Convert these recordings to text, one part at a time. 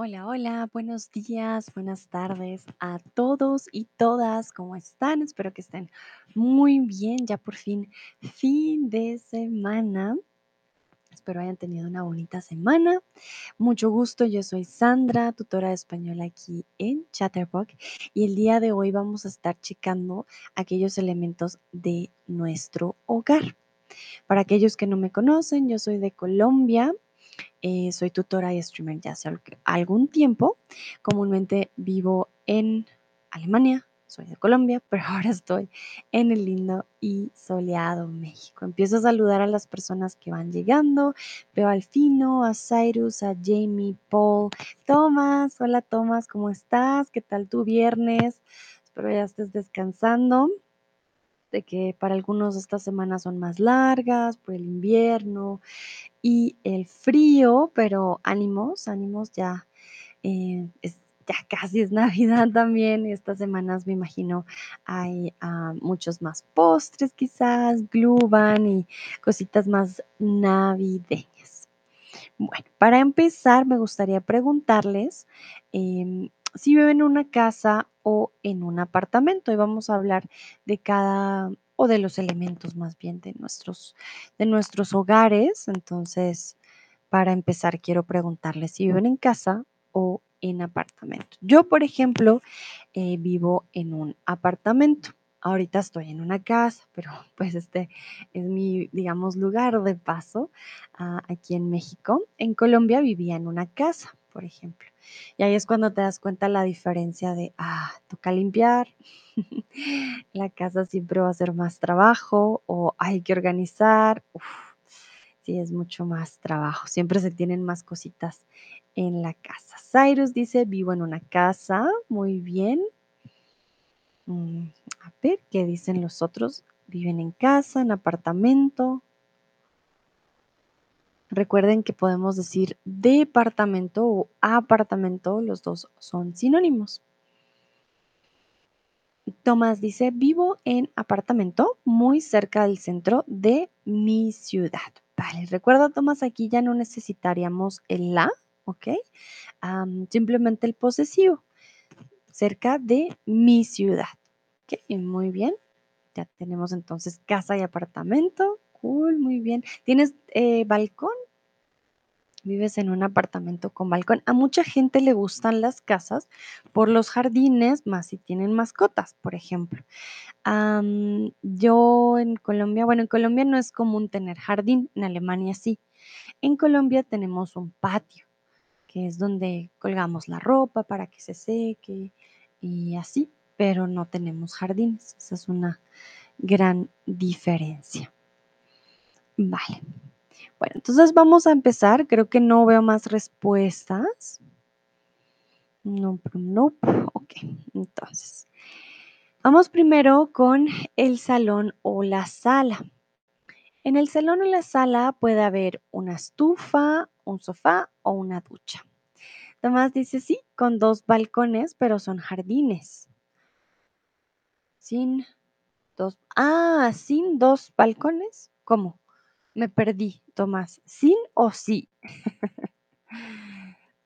Hola, hola, buenos días, buenas tardes a todos y todas, ¿cómo están? Espero que estén muy bien, ya por fin fin de semana. Espero hayan tenido una bonita semana. Mucho gusto, yo soy Sandra, tutora de español aquí en Chatterbox y el día de hoy vamos a estar checando aquellos elementos de nuestro hogar. Para aquellos que no me conocen, yo soy de Colombia, eh, soy tutora y streamer ya hace algún tiempo. Comúnmente vivo en Alemania, soy de Colombia, pero ahora estoy en el lindo y soleado México. Empiezo a saludar a las personas que van llegando. Veo al Fino, a Cyrus, a Jamie, Paul, Tomás. Hola Tomás, ¿cómo estás? ¿Qué tal tu viernes? Espero ya estés descansando de que para algunos estas semanas son más largas por el invierno y el frío, pero ánimos, ánimos ya, eh, es, ya casi es Navidad también estas semanas me imagino hay ah, muchos más postres quizás, gluban y cositas más navideñas. Bueno, para empezar me gustaría preguntarles em, si viven en una casa o en un apartamento y vamos a hablar de cada o de los elementos más bien de nuestros de nuestros hogares. Entonces, para empezar, quiero preguntarles si viven en casa o en apartamento. Yo, por ejemplo, eh, vivo en un apartamento. Ahorita estoy en una casa, pero pues este es mi, digamos, lugar de paso ah, aquí en México. En Colombia vivía en una casa, por ejemplo. Y ahí es cuando te das cuenta la diferencia de, ah, toca limpiar, la casa siempre va a ser más trabajo o hay que organizar. Uf, sí, es mucho más trabajo. Siempre se tienen más cositas en la casa. Cyrus dice, vivo en una casa. Muy bien. Mm, a ver, ¿qué dicen los otros? Viven en casa, en apartamento. Recuerden que podemos decir departamento o apartamento, los dos son sinónimos. Tomás dice, vivo en apartamento muy cerca del centro de mi ciudad. Vale, recuerda Tomás, aquí ya no necesitaríamos el la, ¿ok? simplemente el posesivo, cerca de mi ciudad. Ok, muy bien. Ya tenemos entonces casa y apartamento. Cool, muy bien. ¿Tienes eh, balcón? Vives en un apartamento con balcón. A mucha gente le gustan las casas por los jardines, más si tienen mascotas, por ejemplo. yo en Colombia, bueno, en Colombia no es común tener jardín, en Alemania sí. En Colombia tenemos un patio, que es donde colgamos la ropa para que se seque y así, pero no tenemos jardines. Esa es una gran diferencia. Vale. Bueno, entonces vamos a empezar. Creo que no veo más respuestas. No, no. Ok, entonces. Vamos primero con el salón o la sala. En el salón o la sala puede haber una estufa, un sofá o una ducha. Tomás dice sí, con dos balcones, pero son jardines. Sin dos. Ah, sin dos balcones. ¿Cómo? Me perdí, Tomás. ¿Sin o sí?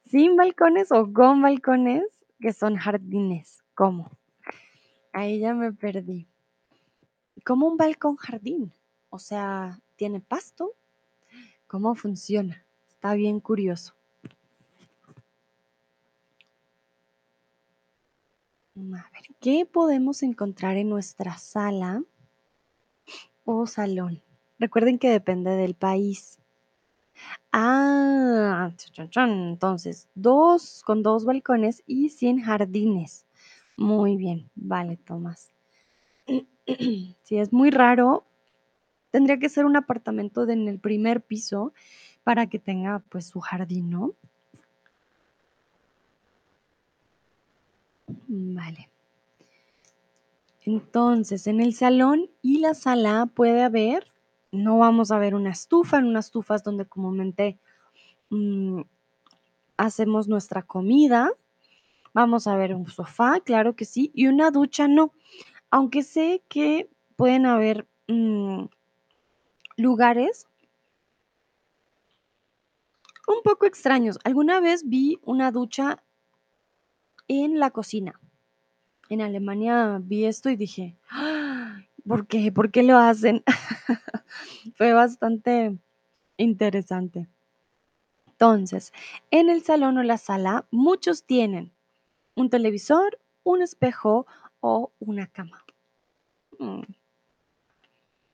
¿Sin balcones o con balcones que son jardines? ¿Cómo? Ahí ya me perdí. ¿Cómo un balcón jardín? O sea, ¿tiene pasto? ¿Cómo funciona? Está bien curioso. A ver, ¿qué podemos encontrar en nuestra sala o salón? Recuerden que depende del país. Ah, entonces, dos con dos balcones y sin jardines. Muy bien, vale, Tomás. Si es muy raro, tendría que ser un apartamento en el primer piso para que tenga pues su jardín, ¿no? Vale. Entonces, en el salón y la sala puede haber no vamos a ver una estufa, en unas estufas donde comúnmente mm, hacemos nuestra comida. Vamos a ver un sofá, claro que sí, y una ducha no. Aunque sé que pueden haber mm, lugares Un poco extraños. Alguna vez vi una ducha en la cocina. En Alemania vi esto y dije: "¡Ah! ¿Por qué? ¿Por qué lo hacen?". Fue bastante interesante. Entonces, en el salón o la sala, muchos tienen un televisor, un espejo o una cama. Mm.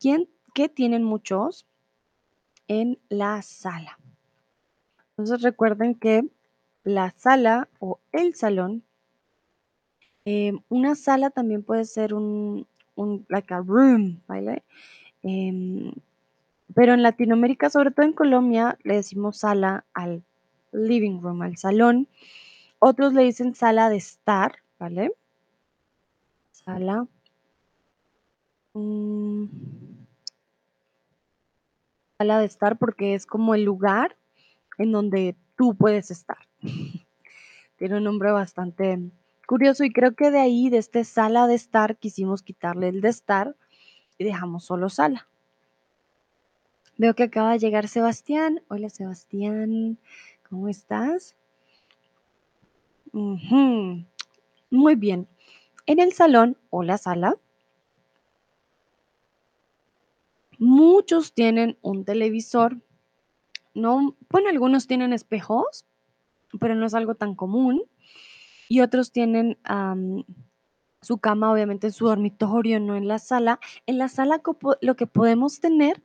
¿Quién qué tienen muchos? En la sala. Entonces, recuerden que la sala o el salón em, una sala también puede ser un un like a room, ¿vale? Em, pero en Latinoamérica, sobre todo en Colombia, le decimos sala al living room, al salón. Otros le dicen sala de estar, ¿vale? Sala. Mm. Sala de estar, porque es como el lugar en donde tú puedes estar. Tiene un nombre bastante curioso, y creo que de ahí, de este sala de estar, quisimos quitarle el de estar y dejamos solo sala. Veo que acaba de llegar Sebastián. Hola, Sebastián, ¿cómo estás? Muy bien. En el salón o la sala muchos tienen un televisor, ¿no? Bueno, algunos tienen espejos, pero no es algo tan común, y otros tienen, su cama, obviamente, en su dormitorio, no en la sala. En la sala lo que podemos tener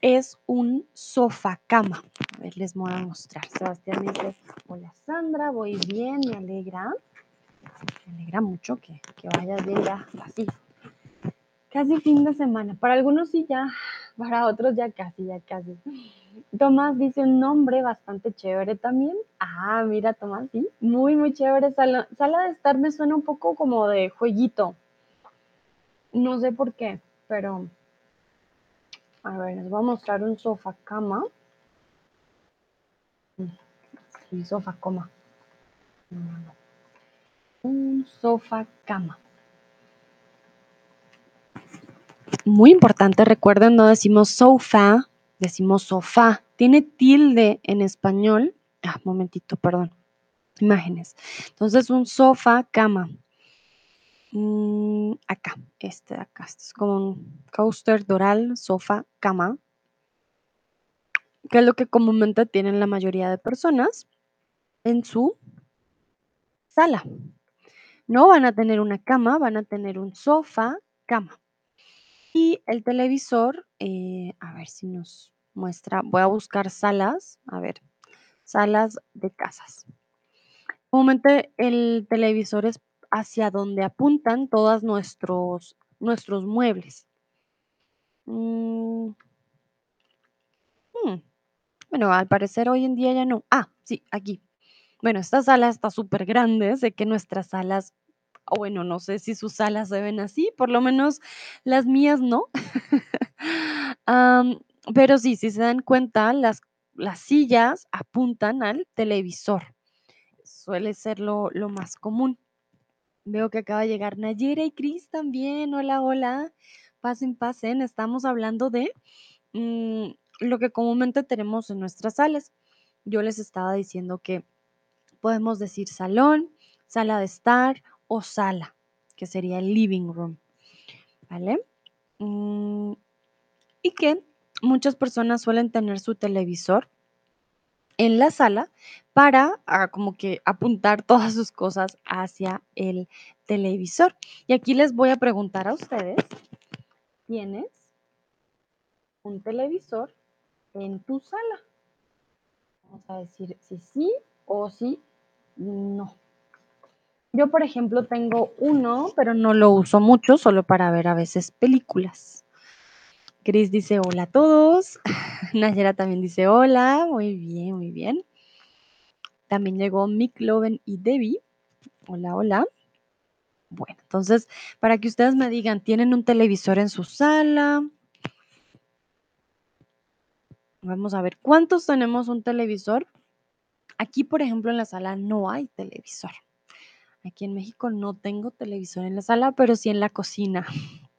es un sofá cama. A ver, les voy a mostrar. Sebastián dice: "Hola, Sandra, voy bien, me alegra". Me alegra mucho que que vayas bien ya así. Casi fin de semana. Para algunos sí ya, para otros ya casi, ya casi. Tomás dice un nombre bastante chévere también. Ah, mira, Tomás, sí, muy, muy chévere. Sala sala de estar me suena un poco como de jueguito. No sé por qué, pero a ver, les voy a mostrar un sofá cama. Sí, sofá no. Un sofá cama. Muy importante, recuerden, no decimos sofa, decimos sofá. Tiene tilde en español. Ah, momentito, perdón. Imágenes. Entonces, un sofá cama. Mm, acá, este de acá, este es como un coaster doral, sofá, cama. Que es lo que comúnmente tienen la mayoría de personas en su sala. No van a tener una cama, van a tener un sofá, cama. Y el televisor, eh, a ver si nos muestra, voy a buscar salas, a ver, salas de casas. Comúnmente el televisor es hacia donde apuntan todas nuestros nuestros muebles. Mm. Mm. Bueno, al parecer hoy en día ya no. Ah, sí, aquí. Bueno, esta sala está supergrande, sé que nuestras salas o bueno, no sé si sus salas se ven así, por lo menos las mías no. Pero sí, si se dan cuenta, las las sillas apuntan al televisor. Suele ser lo lo más común. Veo que acaba de llegar Nayera y Cris también. Hola, hola. Pasen, pasen. Estamos hablando de, mm, lo que comúnmente tenemos en nuestras salas. Yo les estaba diciendo que podemos decir salón, sala de estar o sala, que sería el living room, ¿vale? Mm, y que muchas personas suelen tener su televisor en la sala para, ah, como que apuntar todas sus cosas hacia el televisor. Y aquí les voy a preguntar a ustedes, ¿tienes un televisor en tu sala? Vamos a decir si sí o si no. Yo, por ejemplo, tengo uno, pero no lo uso mucho, solo para ver a veces películas. Cris dice: "Hola a todos". Nayera también dice: "Hola". Muy bien, muy bien. También llegó Micloven y Debbie. Hola, hola. Bueno, entonces, para que ustedes me digan, ¿tienen un televisor en su sala? Vamos a ver, ¿cuántos tenemos un televisor? Aquí, por ejemplo, en la sala no hay televisor. Aquí en México no tengo televisor en la sala, pero sí en la cocina.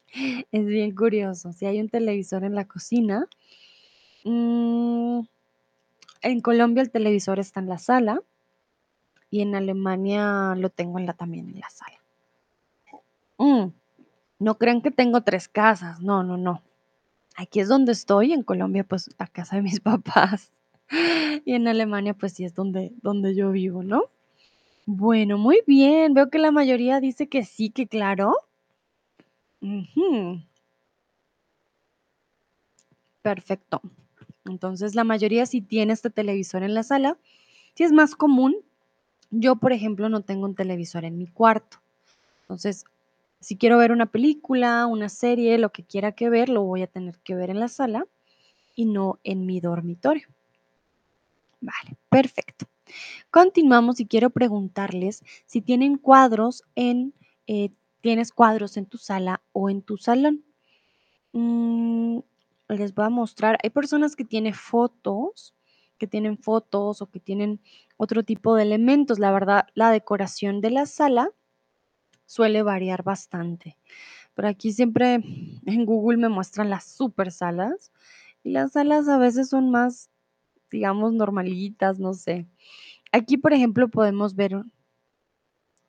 Es bien curioso, sí hay un televisor en la cocina. Mm. En Colombia el televisor está en la sala y en Alemania lo tengo en la, también en la sala. Mm, no crean que tengo tres casas, no, no, no. Aquí es donde estoy, en Colombia pues la casa de mis papás y en Alemania pues sí es donde, donde yo vivo, ¿no? Bueno, muy bien, veo que la mayoría dice que sí, que claro. Perfecto. Entonces la mayoría sí tiene este televisor en la sala. Si es más común, yo por ejemplo no tengo un televisor en mi cuarto. Entonces, si quiero ver una película, una serie, lo que quiera que ver, lo voy a tener que ver en la sala y no en mi dormitorio. Vale, perfecto. Continuamos y quiero preguntarles si tienen cuadros en, eh, tienes cuadros en tu sala o en tu salón. Mm, les voy a mostrar, hay personas que tienen fotos, que tienen fotos o que tienen otro tipo de elementos. La verdad, la decoración de la sala suele variar bastante. Pero aquí siempre en Google me muestran las super salas y las salas a veces son más, digamos, normalitas, no sé. Aquí, por ejemplo, podemos ver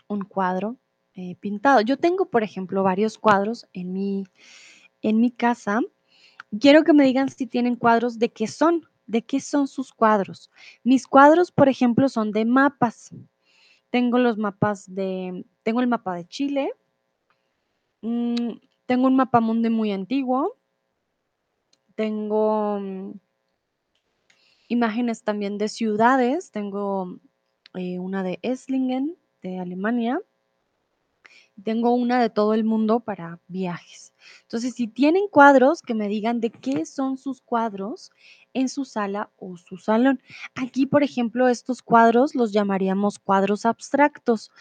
un, cuadro eh, pintado. Yo tengo, por ejemplo, varios cuadros en mi, en mi casa. Quiero que me digan si tienen cuadros de qué son, de qué son sus cuadros. Mis cuadros, por ejemplo, son de mapas. Tengo los mapas de, tengo el mapa de Chile, mm, tengo un mapa mundi muy antiguo, tengo mm, imágenes también de ciudades, tengo eh, una de Esslingen, de Alemania, tengo una de todo el mundo para viajes. Entonces, si tienen cuadros, que me digan de qué son sus cuadros en su sala o su salón. Aquí, por ejemplo, estos cuadros los llamaríamos cuadros abstractos.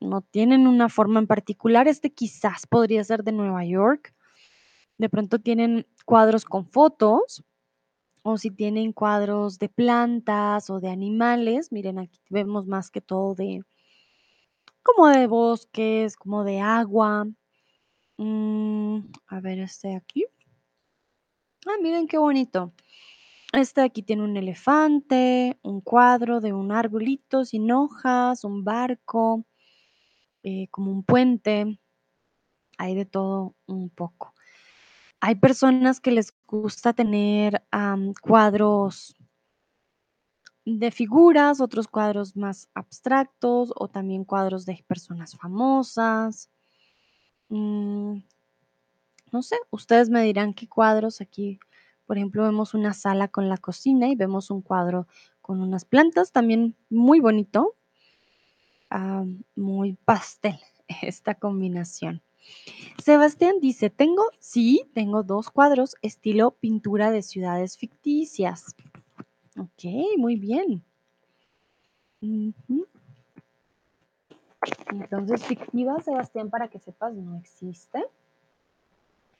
No tienen una forma en particular. Este quizás podría ser de Nueva York. De pronto tienen cuadros con fotos o si tienen cuadros de plantas o de animales. Miren, aquí vemos más que todo de como de bosques, como de agua. Mm, a ver, este aquí. Ah, miren qué bonito. Este aquí tiene un elefante, un cuadro de un arbolito sin hojas, un barco, eh, como un puente. Hay de todo un poco. Hay personas que les gusta tener cuadros de figuras, otros cuadros más abstractos o también cuadros de personas famosas. Mm, no sé, ustedes me dirán qué cuadros aquí. Por ejemplo, vemos una sala con la cocina y vemos un cuadro con unas plantas, también muy bonito, ah, muy pastel esta combinación. Sebastián dice, tengo, sí, tengo dos cuadros estilo pintura de ciudades ficticias. Ok, muy bien. Entonces, fictiva, Sebastián, para que sepas, no existe.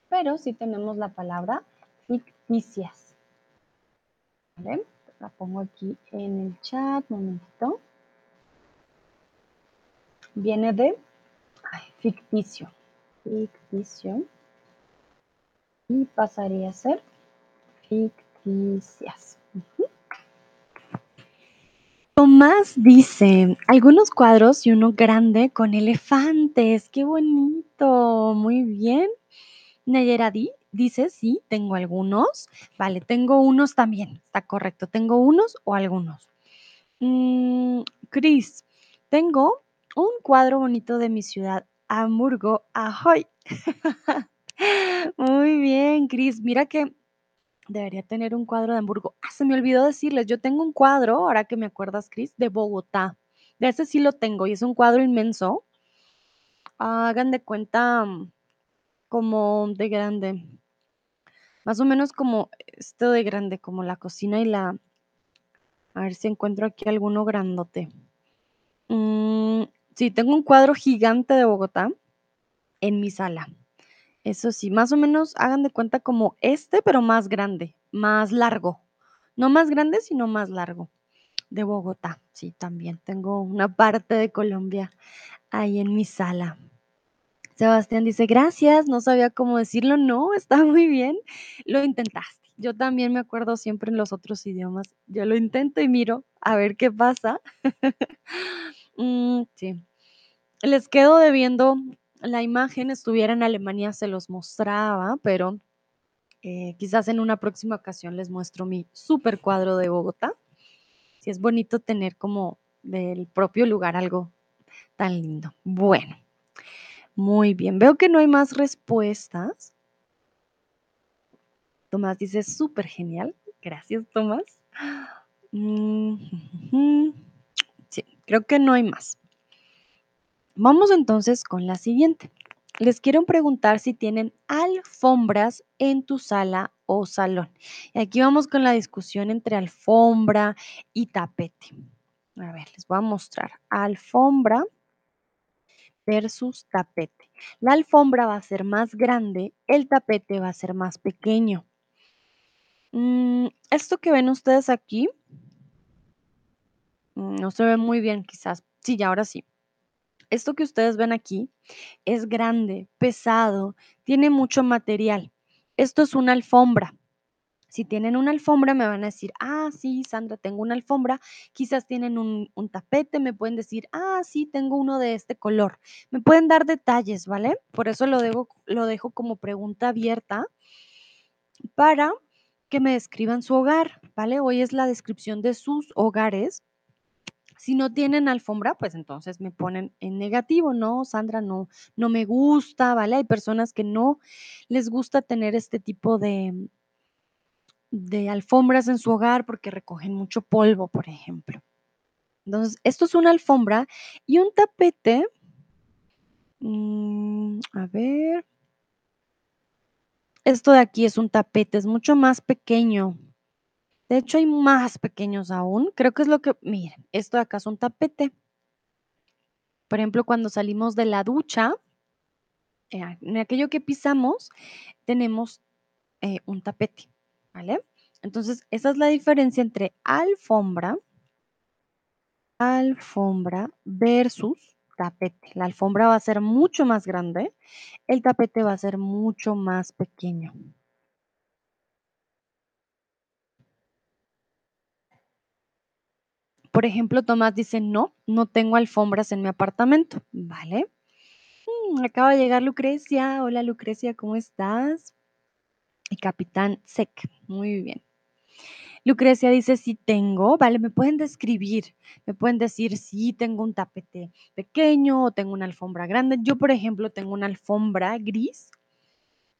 Pero sí tenemos la palabra ficticias. La pongo aquí en el chat, momentito. Viene de ficticio. Ficticio. Y pasaría a ser ficticias. Tomás dice, algunos cuadros y uno grande con elefantes. ¡Qué bonito! Muy bien. Nayera di- dice, sí, tengo algunos. Vale, tengo unos también. Está correcto. Tengo unos o algunos. Mm, Cris, tengo un cuadro bonito de mi ciudad, Hamburgo. ¡Ahoy! Muy bien, Cris. Mira que debería tener un cuadro de Hamburgo. Ah, se me olvidó decirles, yo tengo un cuadro, ahora que me acuerdas, Cris, de Bogotá. De ese sí lo tengo y es un cuadro inmenso. Hagan de cuenta mm, como de grande. Más o menos como esto de grande, como la cocina y la... A ver si encuentro aquí alguno grandote. Mm, sí, tengo un cuadro gigante de Bogotá en mi sala. Eso sí, más o menos hagan de cuenta como este, pero más grande, más largo. No más grande, sino más largo. De Bogotá, sí, también tengo una parte de Colombia ahí en mi sala. Sebastián dice, gracias, no sabía cómo decirlo, no, está muy bien, lo intentaste. yo también me acuerdo siempre en los otros idiomas. Yo lo intento y miro a ver qué pasa. Mm, sí. Les quedo debiendo la imagen, estuviera en Alemania, se los mostraba, pero eh, quizás en una próxima ocasión les muestro mi super cuadro de Bogotá. Sí, es bonito tener como del propio lugar algo tan lindo. Bueno, muy bien. Veo que no hay más respuestas. Tomás dice, súper genial. Gracias, Tomás. Mm, sí, creo que no hay más. Vamos entonces con la siguiente. Les quiero preguntar si tienen alfombras en tu sala o salón. Y aquí vamos con la discusión entre alfombra y tapete. A ver, les voy a mostrar. Alfombra versus tapete. La alfombra va a ser más grande, el tapete va a ser más pequeño. Mm, esto que ven ustedes aquí, no se ve muy bien quizás. Sí, ya ahora sí. Esto que ustedes ven aquí es grande, pesado, tiene mucho material. Esto es una alfombra. Si tienen una alfombra, me van a decir, ah, sí, Sandra, tengo una alfombra. Quizás tienen un, un, tapete, me pueden decir, ah, sí, tengo uno de este color. Me pueden dar detalles, ¿vale? Por eso lo, dejo, lo dejo como pregunta abierta para que me describan su hogar, ¿vale? Hoy es la descripción de sus hogares. Si no tienen alfombra, pues entonces me ponen en negativo, no, Sandra, no, no me gusta, ¿vale? Hay personas que no les gusta tener este tipo de, de alfombras en su hogar porque recogen mucho polvo, por ejemplo. Entonces, esto es una alfombra y un tapete. Mmm, a ver. Esto de aquí es un tapete, es mucho más pequeño. De hecho, hay más pequeños aún. Creo que es lo que, miren, esto de acá es un tapete. Por ejemplo, cuando salimos de la ducha, eh, en aquello que pisamos, tenemos eh, un tapete, ¿vale? Entonces, esa es la diferencia entre alfombra, alfombra versus tapete. La alfombra va a ser mucho más grande, el tapete va a ser mucho más pequeño. Por ejemplo, Tomás dice, no, no tengo alfombras en mi apartamento, ¿vale? Mm, acaba de llegar Lucrecia. Hola Lucrecia, ¿cómo estás? Y Capitán Sec, muy bien. Lucrecia dice, sí tengo, vale, me pueden describir, me pueden decir si tengo un tapete pequeño o tengo una alfombra grande. Yo, por ejemplo, tengo una alfombra gris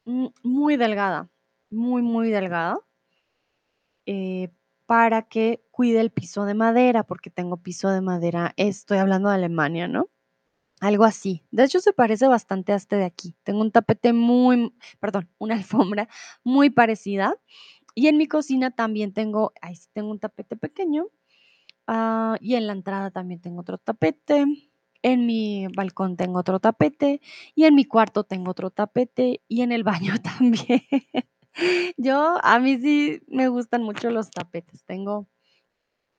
mm, muy delgada, muy, muy delgada, eh, para que cuide el piso de madera, porque tengo piso de madera, estoy hablando de Alemania, ¿no? Algo así. De hecho, se parece bastante a este de aquí. Tengo un tapete muy, perdón, una alfombra muy parecida y en mi cocina también tengo, ahí sí tengo un tapete pequeño. Ah, y en la entrada también tengo otro tapete. En mi balcón tengo otro tapete. Y en mi cuarto tengo otro tapete. Y en el baño también. Yo, a mí sí me gustan mucho los tapetes. Tengo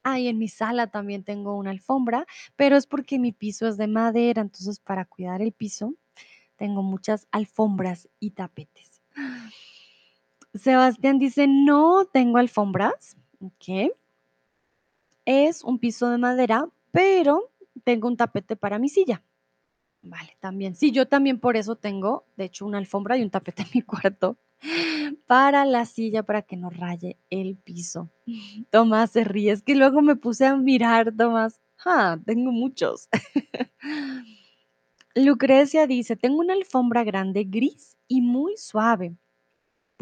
Ah, en mi sala también tengo una alfombra, pero es porque mi piso es de madera, entonces para cuidar el piso tengo muchas alfombras y tapetes. Sebastián dice, no tengo alfombras. Ok. Es un piso de madera, pero tengo un tapete para mi silla. Vale, también. Sí, yo también por eso tengo, de hecho, una alfombra y un tapete en mi cuarto para la silla, para que no raye el piso. Tomás se ríe, es que luego me puse a mirar, Tomás. Ah, tengo muchos. Lucrecia dice, tengo una alfombra grande gris y muy suave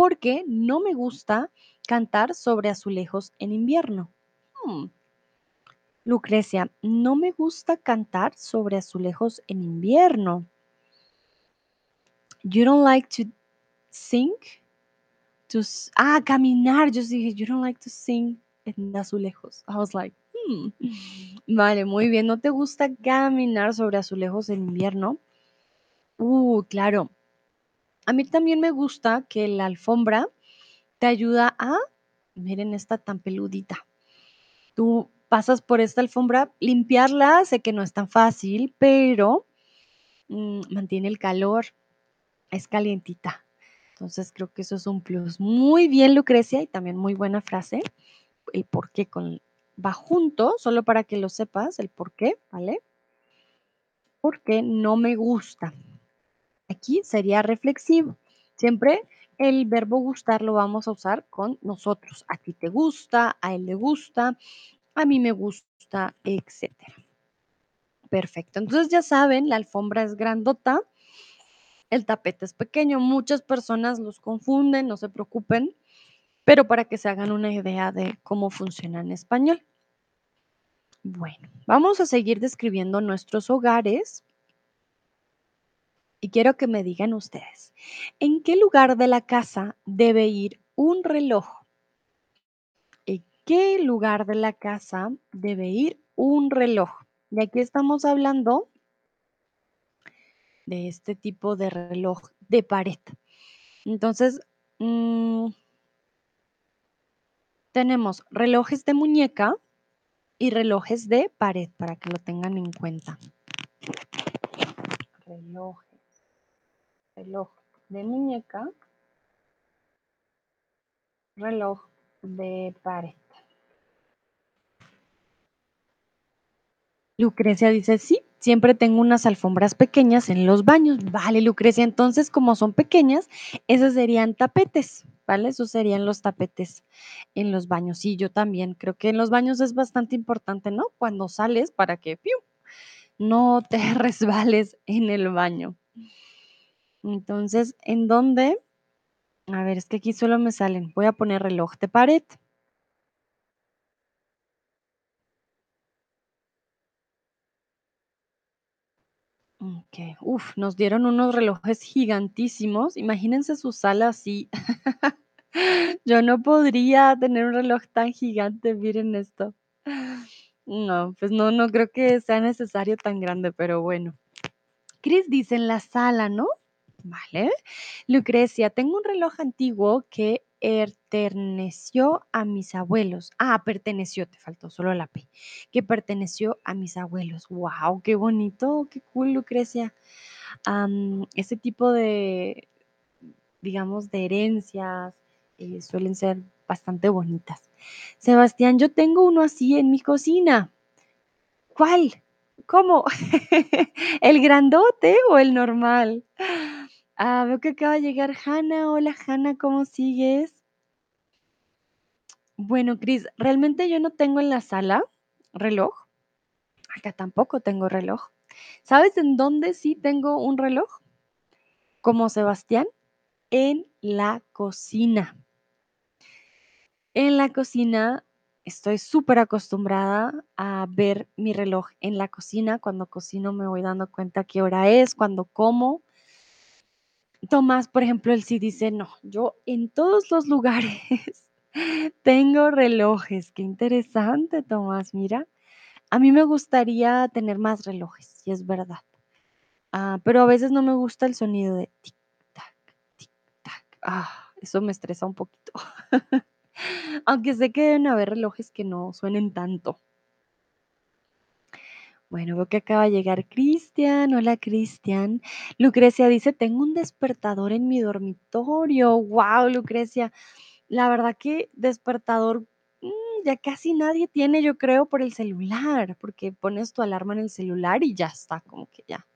porque no me gusta cantar sobre azulejos en invierno. Hmm. Lucrecia, no me gusta cantar sobre azulejos en invierno. You don't like to sing? To, ah, caminar. Yo dije, you don't like to sing en azulejos. I was like, hmm. Vale, muy bien. ¿No te gusta caminar sobre azulejos en invierno? Uh, claro. A mí también me gusta que la alfombra te ayuda a, miren esta tan peludita. Tú pasas por esta alfombra, limpiarla, sé que no es tan fácil, pero mm, mantiene el calor, es calientita. Entonces creo que eso es un plus. Muy bien, Lucrecia, y también muy buena frase. El por qué con, va junto, solo para que lo sepas, el por qué, ¿vale? Porque no me gusta. Aquí sería reflexivo. Siempre el verbo gustar lo vamos a usar con nosotros. A ti te gusta, a él le gusta, a mí me gusta, etcétera. Perfecto. Entonces ya saben, la alfombra es grandota, el tapete es pequeño. Muchas personas los confunden, no se preocupen, pero para que se hagan una idea de cómo funciona en español. Bueno, vamos a seguir describiendo nuestros hogares y quiero que me digan ustedes, ¿en qué lugar de la casa debe ir un reloj? ¿En qué lugar de la casa debe ir un reloj? Y aquí estamos hablando de este tipo de reloj de pared. Entonces, mm, tenemos relojes de muñeca y relojes de pared para que lo tengan en cuenta. Relojes. Reloj de muñeca. Reloj de pared. Lucrecia dice, sí, siempre tengo unas alfombras pequeñas en los baños. Vale, Lucrecia, entonces como son pequeñas, esos serían tapetes, ¿vale? Esos serían los tapetes en los baños. Sí, yo también creo que en los baños es bastante importante, ¿no? Cuando sales para que no te resbales en el baño. Entonces, ¿en dónde? A ver, es que aquí solo me salen. Voy a poner reloj de pared. Ok, uf, nos dieron unos relojes gigantísimos. Imagínense su sala así. Yo no podría tener un reloj tan gigante, miren esto. No, pues no, no creo que sea necesario tan grande, pero bueno. Chris dice en la sala, ¿no? Vale. Lucrecia, tengo un reloj antiguo que perteneció a mis abuelos. Ah, perteneció, te faltó solo la P. Que perteneció a mis abuelos. ¡Wow! ¡Qué bonito! ¡Qué cool, Lucrecia! ese tipo de, digamos, de herencias eh, suelen ser bastante bonitas. Sebastián, yo tengo uno así en mi cocina. ¿Cuál? ¿Cómo? ¿El grandote o el normal? Ah, veo que acaba de llegar Hanna. Hola, Hanna, ¿cómo sigues? Bueno, Cris, realmente yo no tengo en la sala reloj. Acá tampoco tengo reloj. ¿Sabes en dónde sí tengo un reloj? Como Sebastián, en la cocina. En la cocina estoy súper acostumbrada a ver mi reloj en la cocina. Cuando cocino me voy dando cuenta qué hora es, cuando como. Tomás, por ejemplo, él sí dice, no, yo en todos los lugares tengo relojes. Qué interesante, Tomás, mira. A mí me gustaría tener más relojes, y es verdad. Ah, pero a veces no me gusta el sonido de tic, tac, tic, tac. Ah, eso me estresa un poquito. Aunque sé que deben haber relojes que no suenen tanto. Bueno, veo que acaba de llegar Cristian. Hola, Cristian. Lucrecia dice, tengo un despertador en mi dormitorio. Wow, Lucrecia. La verdad que despertador mm, ya casi nadie tiene, yo creo, por el celular, porque pones tu alarma en el celular y ya está, como que ya.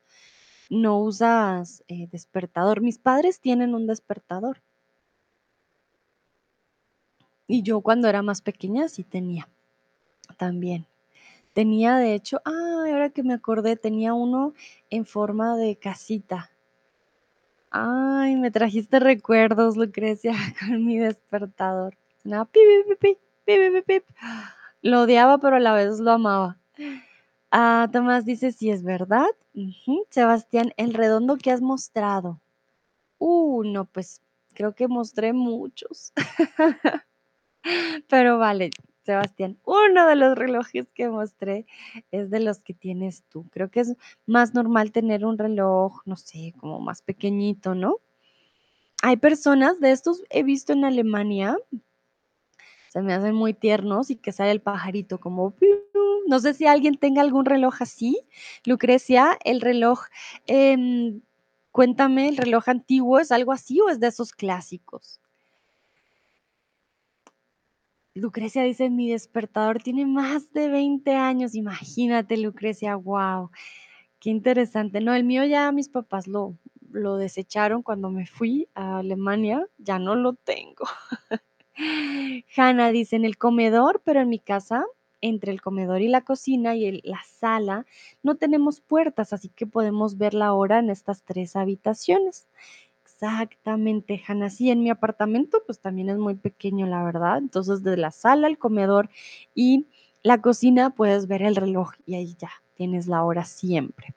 No usas eh, despertador. Mis padres tienen un despertador. Y yo cuando era más pequeña sí tenía también. Tenía de hecho, ah, ahora que me acordé, tenía uno en forma de casita. Ay, me trajiste recuerdos, Lucrecia, con mi despertador. Lo odiaba, pero a la vez lo amaba. Ah, Tomás dice, sí es verdad. Sebastián, el redondo que has mostrado. Uh, no, pues creo que mostré muchos. Pero vale, Sebastián, uno de los relojes que mostré es de los que tienes tú. Creo que es más normal tener un reloj, no sé, como más pequeñito, ¿no? Hay personas de estos, he visto en Alemania, se me hacen muy tiernos y que sale el pajarito como, no sé si alguien tenga algún reloj así. Lucrecia, el reloj em, Cuéntame, ¿el reloj antiguo es algo así o es de esos clásicos? Lucrecia dice, mi despertador tiene más de 20 años. Imagínate, Lucrecia, wow, qué interesante. No, el mío ya mis papás lo, lo desecharon cuando me fui a Alemania, ya no lo tengo. Hanna dice, en el comedor, pero en mi casa, entre el comedor y la cocina y la sala, no tenemos puertas, así que podemos ver la hora en estas tres habitaciones. Exactamente, Hanna. Sí, en mi apartamento, pues también es muy pequeño, la verdad. Entonces, de la sala, el comedor y la cocina puedes ver el reloj y ahí ya tienes la hora siempre.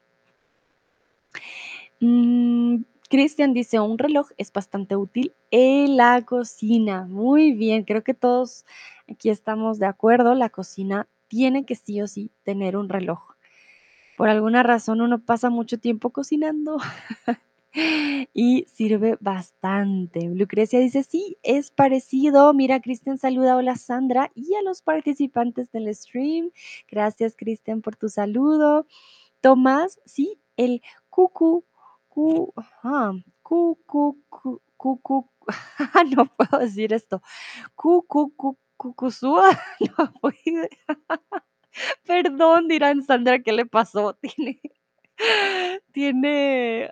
Mm, Cristian dice, un reloj es bastante útil en la cocina. Muy bien, creo que todos aquí estamos de acuerdo. La cocina tiene que sí o sí tener un reloj. Por alguna razón uno pasa mucho tiempo cocinando y sirve bastante. Lucrecia dice, sí, es parecido. Mira, Cristian saluda, hola Sandra y a los participantes del stream. Gracias, Cristian, por tu saludo. Tomás, sí, el cucu, cu, ajá, cu, cu, cu, cucu, no puedo decir esto. Cu, cu, cu, cucuzúa, no puede. Perdón, dirán Sandra, ¿qué le pasó? Tiene, tiene,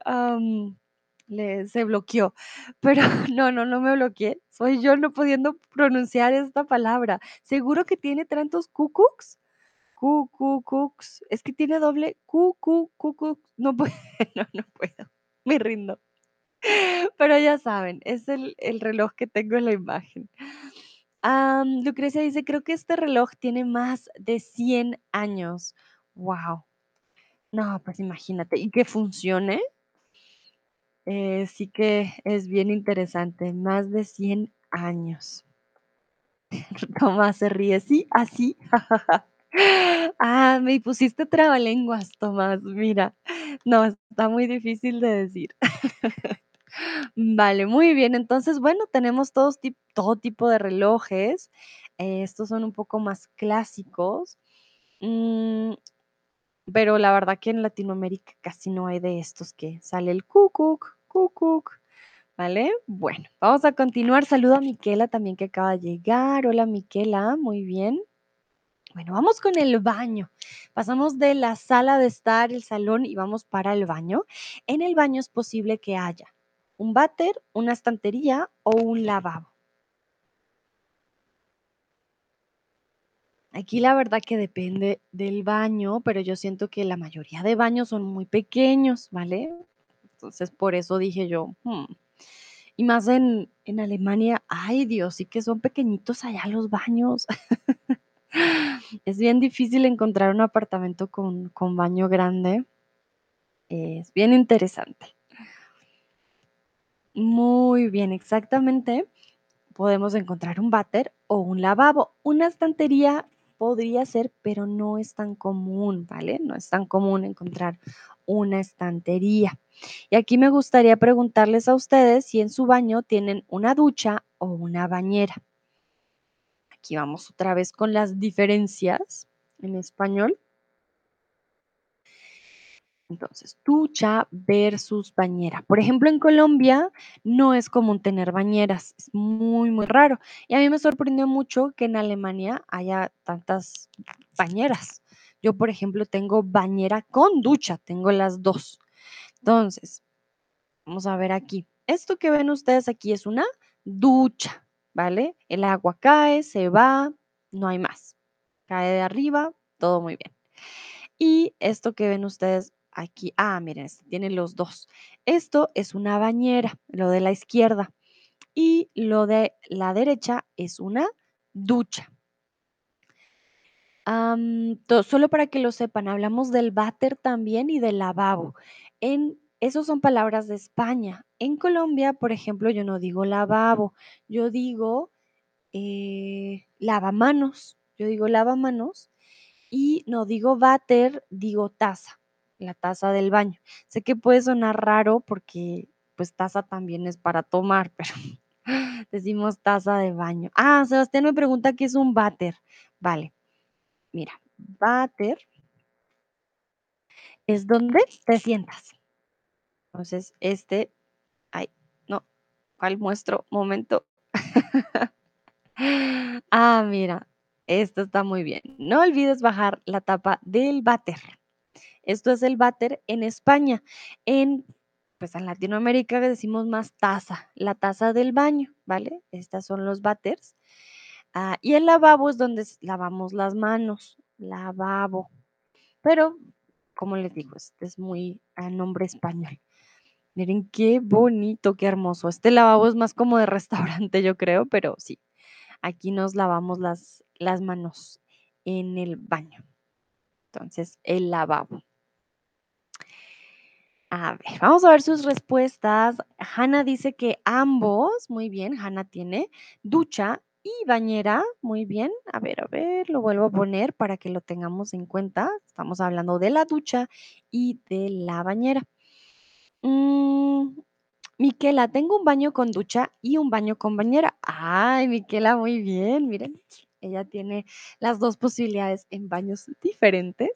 le, se bloqueó. Pero no, no, no me bloqueé. Soy yo no pudiendo pronunciar esta palabra. ¿Seguro que tiene tantos cucucs? Cu, cu, cux. Es que tiene doble cu, cu, cucu. No puedo, no, no puedo. Me rindo. Pero ya saben, es el, el reloj que tengo en la imagen. Lucrecia dice, creo que este reloj tiene más de 100 años. Wow. No, pues imagínate. Y que funcione, eh, sí que es bien interesante. Más de 100 años. Tomás se ríe. Sí, así. Ah, me pusiste trabalenguas, Tomás. Mira, no, está muy difícil de decir. Vale, muy bien. Entonces, bueno, tenemos todos todo tipo de relojes. Eh, estos son un poco más clásicos. Mm, pero la verdad que en Latinoamérica casi no hay de estos que sale el cucuc, cucuc, ¿vale? Bueno, vamos a continuar. Saludo a Miquela también que acaba de llegar. Hola, Miquela, muy bien. Bueno, vamos con el baño. Pasamos de la sala de estar, el salón y vamos para el baño. En el baño es posible que haya un váter, una estantería o un lavabo. Aquí la verdad que depende del baño, pero yo siento que la mayoría de baños son muy pequeños, ¿vale? Entonces por eso dije yo, "Hmm". Y más en, en Alemania, ay Dios, sí que son pequeñitos allá los baños. Es bien difícil encontrar un apartamento con, con baño grande. Es bien interesante. Muy bien, exactamente. Podemos encontrar un váter o un lavabo. Una estantería podría ser, pero no es tan común, ¿vale? No es tan común encontrar una estantería. Y aquí me gustaría preguntarles a ustedes si en su baño tienen una ducha o una bañera. Aquí vamos otra vez con las diferencias en español. Entonces, ducha versus bañera. Por ejemplo, en Colombia no es común tener bañeras, es muy, muy raro. Y a mí me sorprendió mucho que en Alemania haya tantas bañeras. Yo, por ejemplo, tengo bañera con ducha, tengo las dos. Entonces, vamos a ver aquí. Esto que ven ustedes aquí es una ducha, ¿vale? El agua cae, se va, no hay más. Cae de arriba, todo muy bien. Y esto que ven ustedes aquí, ah, miren, este tiene los dos. Esto es una bañera, lo de la izquierda. Y lo de la derecha es una ducha. Solo para que lo sepan, hablamos del váter también y del lavabo. En, esos son palabras de España. En Colombia, por ejemplo, yo no digo lavabo, yo digo eh, lavamanos. Yo digo lavamanos y no digo váter, digo taza, la taza del baño. Sé que puede sonar raro porque pues taza también es para tomar, pero decimos taza de baño. Ah, Sebastián me pregunta qué es un váter. Vale, mira, váter es donde te sientas, Entonces, este, ay, no, ¿cuál muestro? Momento. Ah, mira, esto está muy bien. No olvides bajar la tapa del váter. Esto es el váter en España. En, pues en Latinoamérica decimos más taza, la taza del baño, ¿vale? Estas son los váters. Ah, y el lavabo es donde lavamos las manos, lavabo. Pero, como les digo, este es muy a nombre español. Miren qué bonito, qué hermoso. Este lavabo es más como de restaurante, yo creo, pero sí, aquí nos lavamos las, las manos en el baño. Entonces, el lavabo. A ver, vamos a ver sus respuestas. Hanna dice que ambos, muy bien, Hanna tiene ducha y bañera, muy bien. A ver, a ver, lo vuelvo a poner para que lo tengamos en cuenta. Estamos hablando de la ducha y de la bañera. Mm, Miquela, tengo un baño con ducha y un baño con bañera. Ay, Miquela, muy bien, miren. Ella tiene las dos posibilidades en baños diferentes.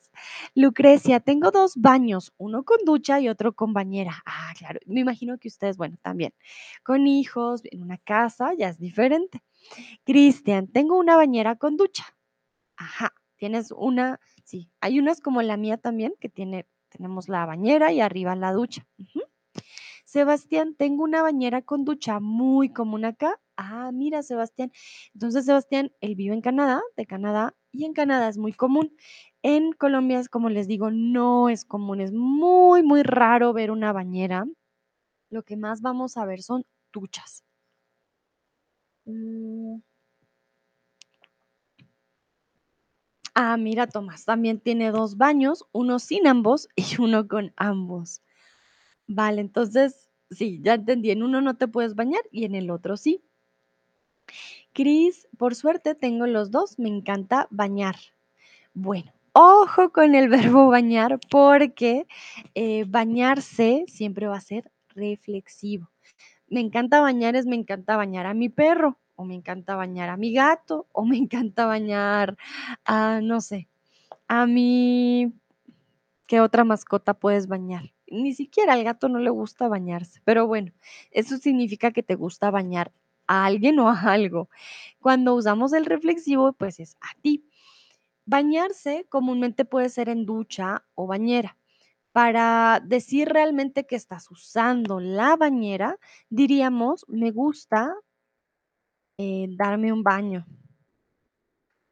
Lucrecia, tengo dos baños, uno con ducha y otro con bañera. Ah, claro, me imagino que ustedes, bueno, también con hijos, en una casa, ya es diferente. Cristian, tengo una bañera con ducha. Ajá, tienes una, sí, hay unas como la mía también, que tiene, tenemos la bañera y arriba la ducha. Sebastián, tengo una bañera con ducha muy común acá. Ah, mira, Sebastián. Entonces, Sebastián, él vive en Canadá, de Canadá, y en Canadá es muy común. En Colombia, como les digo, no es común, es muy, muy raro ver una bañera. Lo que más vamos a ver son duchas. Mm, Ah, mira, Tomás también tiene dos baños, uno sin ambos y uno con ambos. Vale, entonces, sí, ya entendí, en uno no te puedes bañar y en el otro sí. Cris, por suerte tengo los dos, me encanta bañar. Bueno, ojo con el verbo bañar porque eh, bañarse siempre va a ser reflexivo. Me encanta bañar es me encanta bañar a mi perro o me encanta bañar a mi gato o me encanta bañar a, no sé, a mi ¿Qué otra mascota puedes bañar? Ni siquiera al gato no le gusta bañarse, pero bueno, eso significa que te gusta bañar a alguien o a algo. Cuando usamos el reflexivo, pues es a ti. Bañarse comúnmente puede ser en ducha o bañera. Para decir realmente que estás usando la bañera, diríamos, me gusta eh, darme un baño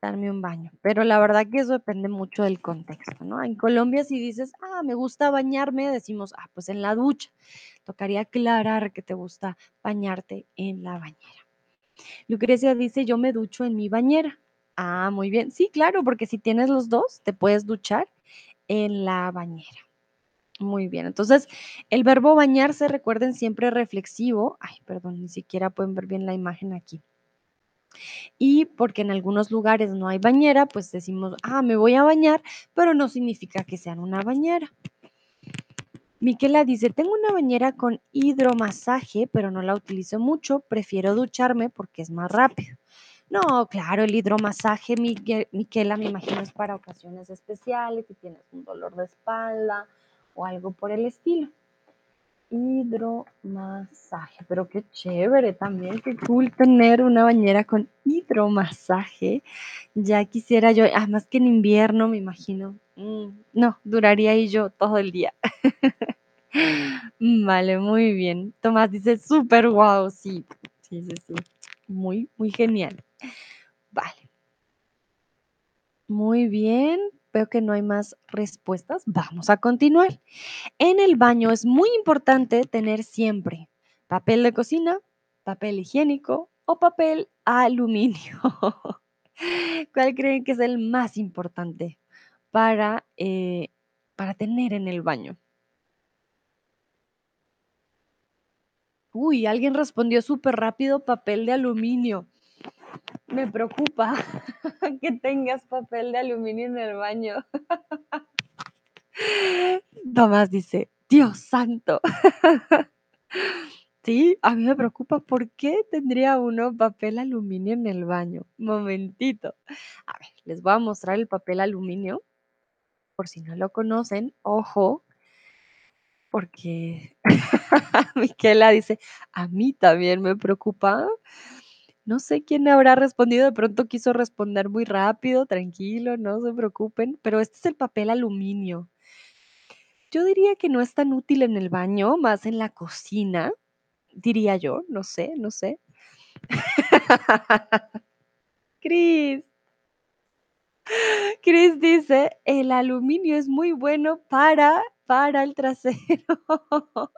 darme un baño, pero la verdad que eso depende mucho del contexto, ¿no? En Colombia si dices, ah, me gusta bañarme, decimos, ah, pues en la ducha. Tocaría aclarar que te gusta bañarte en la bañera. Lucrecia dice, yo me ducho en mi bañera. Ah, muy bien. Sí, claro, porque si tienes los dos, te puedes duchar en la bañera. Muy bien. Entonces, el verbo bañarse, recuerden, siempre reflexivo. Ay, perdón, ni siquiera pueden ver bien la imagen aquí y porque en algunos lugares no hay bañera, pues decimos, ah, me voy a bañar, pero no significa que sean una bañera. Miquela dice, tengo una bañera con hidromasaje, pero no la utilizo mucho, prefiero ducharme porque es más rápido. No, claro, el hidromasaje, Mique- Miquela, me imagino es para ocasiones especiales, si tienes un dolor de espalda o algo por el estilo. Hidromasaje, pero qué chévere también, qué cool tener una bañera con hidromasaje. Ya quisiera yo, además que en invierno me imagino, mm, no, duraría ahí yo todo el día. Vale, muy bien. Tomás dice, súper guau, sí, sí, sí, sí, muy, muy genial. Vale, muy bien, veo que no hay más respuestas. Vamos a continuar. En el baño es muy importante tener siempre papel de cocina, papel higiénico o papel aluminio. ¿Cuál creen que es el más importante para, eh, para tener en el baño? Uy, alguien respondió súper rápido papel de aluminio. Me preocupa que tengas papel de aluminio en el baño. Tomás dice, Dios santo. Sí, a mí me preocupa, ¿por qué tendría uno papel aluminio en el baño? Momentito. A ver, les voy a mostrar el papel aluminio, por si no lo conocen, ojo, porque Miquela dice: "A mí también me preocupa". No sé quién habrá respondido, de pronto quiso responder muy rápido, tranquilo, no se preocupen, pero este es el papel aluminio. Yo diría que no es tan útil en el baño, más en la cocina, diría yo, no sé, no sé. Cris. Cris dice: "El aluminio es muy bueno para para el trasero".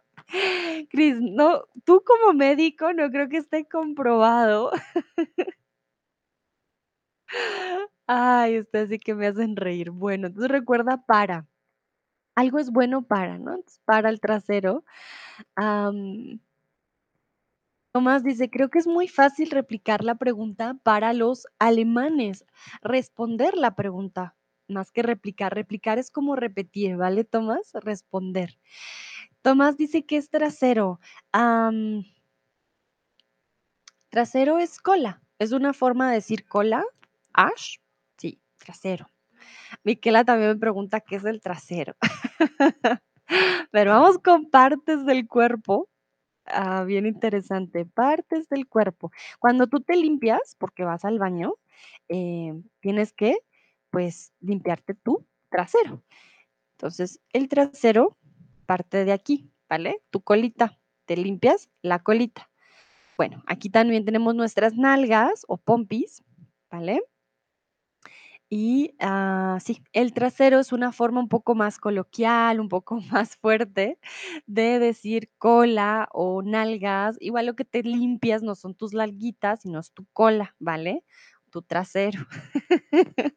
Cris, no, tú como médico no creo que esté comprobado. Ay, ustedes sí que me hacen reír. Bueno, entonces recuerda para. Algo es bueno para, ¿no? Entonces, para el trasero. Tomás dice: "Creo que es muy fácil replicar la pregunta para los alemanes, responder la pregunta, más que replicar. Replicar es como repetir, ¿vale, Tomás? Responder. Tomás dice que es trasero. Trasero es cola, es una forma de decir cola. ¿Ash? Sí, trasero. Miquela también me pregunta qué es el trasero. Pero vamos con partes del cuerpo. Ah, bien interesante, partes del cuerpo. Cuando tú te limpias, porque vas al baño, eh, tienes que, pues, limpiarte tu trasero. Entonces, el trasero parte de aquí, ¿vale? Tu colita, te limpias la colita. Bueno, aquí también tenemos nuestras nalgas o pompis, ¿vale? Y, ah, sí, el trasero es una forma un poco más coloquial, un poco más fuerte de decir cola o nalgas. Igual lo que te limpias no son tus nalguitas, sino es tu cola, ¿vale? Tu trasero.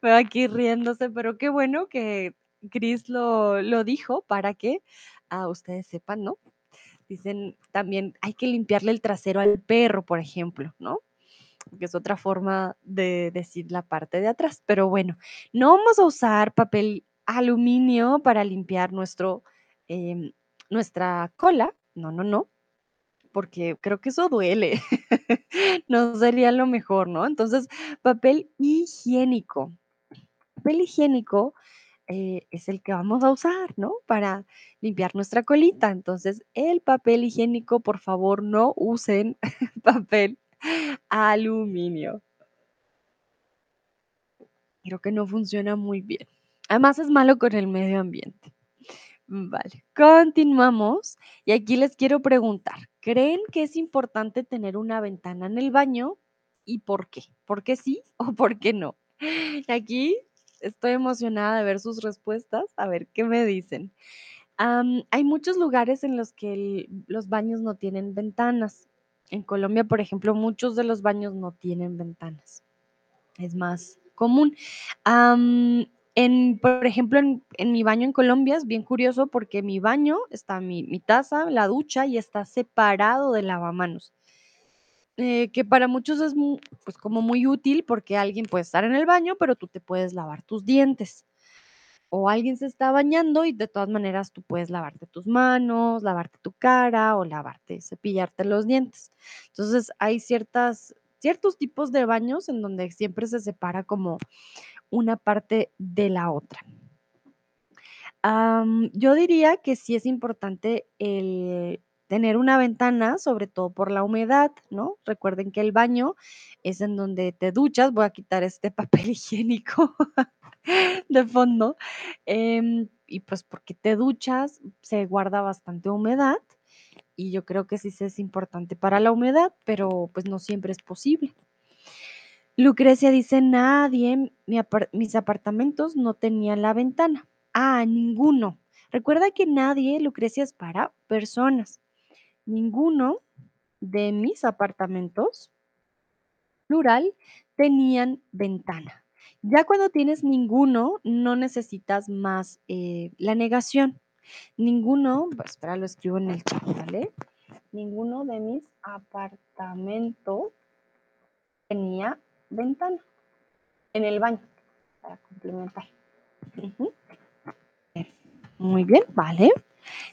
Aquí riéndose, pero qué bueno que Cris lo lo dijo para que, ah, ustedes sepan, ¿no? Dicen también hay que limpiarle el trasero al perro, por ejemplo, ¿no? Que es otra forma de decir la parte de atrás. Pero bueno, no vamos a usar papel aluminio para limpiar nuestro, em, nuestra cola. No, no, no, porque creo que eso duele. No sería lo mejor, ¿no? Entonces, papel higiénico. Papel higiénico, eh, es el que vamos a usar, ¿no? Para limpiar nuestra colita. Entonces, el papel higiénico, por favor, no usen papel aluminio. Creo que no funciona muy bien. Además, es malo con el medio ambiente. Vale, continuamos. Y aquí les quiero preguntar, ¿creen que es importante tener una ventana en el baño y por qué? ¿Por qué sí o por qué no? Aquí estoy emocionada de ver sus respuestas, a ver qué me dicen. Hay muchos lugares en los que los baños no tienen ventanas. En Colombia, por ejemplo, muchos de los baños no tienen ventanas. Es más común. En, por ejemplo, en en mi baño en Colombia es bien curioso porque mi baño está mi mi taza, la ducha y está separado del lavamanos. Eh, que para muchos es mu pues, como muy útil porque alguien puede estar en el baño, pero tú te puedes lavar tus dientes. O alguien se está bañando y de todas maneras tú puedes lavarte tus manos, lavarte tu cara o lavarte, cepillarte los dientes. Entonces, hay ciertas ciertos tipos de baños en donde siempre se separa como una parte de la otra. Yo diría que sí es importante el tener una ventana, sobre todo por la humedad, ¿no? Recuerden que el baño es en donde te duchas. Voy a quitar este papel higiénico de fondo, em, y pues porque te duchas, se guarda bastante humedad, y yo creo que sí es importante para la humedad, pero, pues, no siempre es posible. Lucrecia dice: "Nadie, mi mis apartamentos no tenían la ventana". Ah, ninguno. Recuerda que nadie, Lucrecia, es para personas. Ninguno de mis apartamentos plural, tenían ventana. Ya cuando tienes ninguno, no necesitas más, eh, la negación. Ninguno, espera, lo escribo en el chat, ¿vale? Ninguno de mis apartamentos tenía ventana en el baño, para complementar. Muy bien, vale.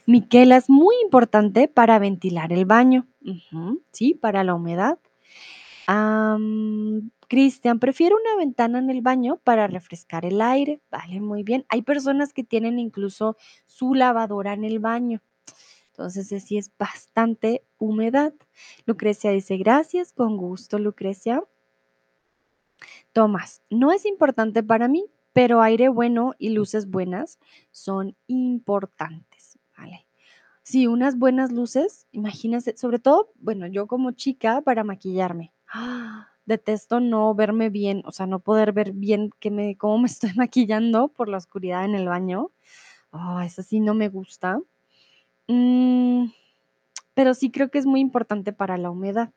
Miquela, es muy importante para ventilar el baño. Sí, para la humedad. Cristian, prefiero una ventana en el baño para refrescar el aire. Vale, muy bien. Hay personas que tienen incluso su lavadora en el baño. Entonces, sí es bastante humedad. Lucrecia dice, gracias, con gusto, Lucrecia. Tomás, no es importante para mí, pero aire bueno y luces buenas son importantes. Sí, unas buenas luces, imagínense, sobre todo, bueno, yo como chica para maquillarme. ¡ah! Detesto no verme bien, o sea, no poder ver bien que me, cómo me estoy maquillando por la oscuridad en el baño. Oh, eso sí no me gusta. Mm, pero sí creo que es muy importante para la humedad.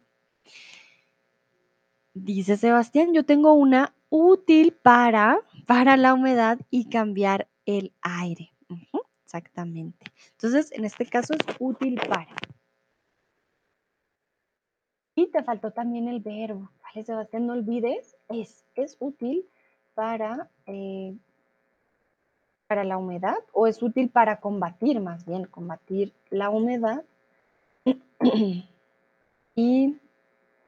Dice Sebastián, yo tengo una útil para, para la humedad y cambiar el aire. Exactamente. Entonces, en este caso es útil para. Y te faltó también el verbo, ¿vale, Sebastián? No olvides, es, es útil para, eh, para la humedad o es útil para combatir, más bien, combatir la humedad y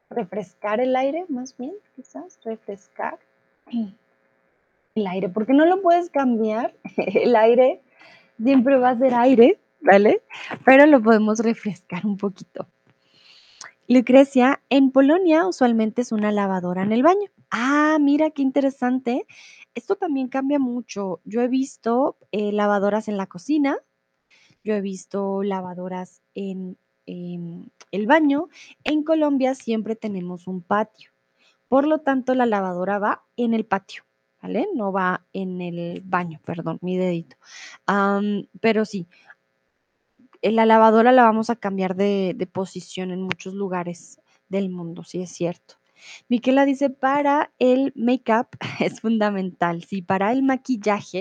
refrescar el aire, más bien, quizás, refrescar el aire, porque no lo puedes cambiar, el aire siempre va a ser aire, ¿vale? Pero lo podemos refrescar un poquito. Lucrecia, en Polonia usualmente es una lavadora en el baño. Ah, mira qué interesante. Esto también cambia mucho. Yo he visto eh, lavadoras en la cocina, yo he visto lavadoras en, en el baño. En Colombia siempre tenemos un patio. Por lo tanto, la lavadora va en el patio, ¿vale? No va en el baño, perdón, mi dedito. Pero sí, la lavadora la vamos a cambiar de, posición en muchos lugares del mundo, sí es cierto. Miquela dice, para el make-up es fundamental. Sí, para el maquillaje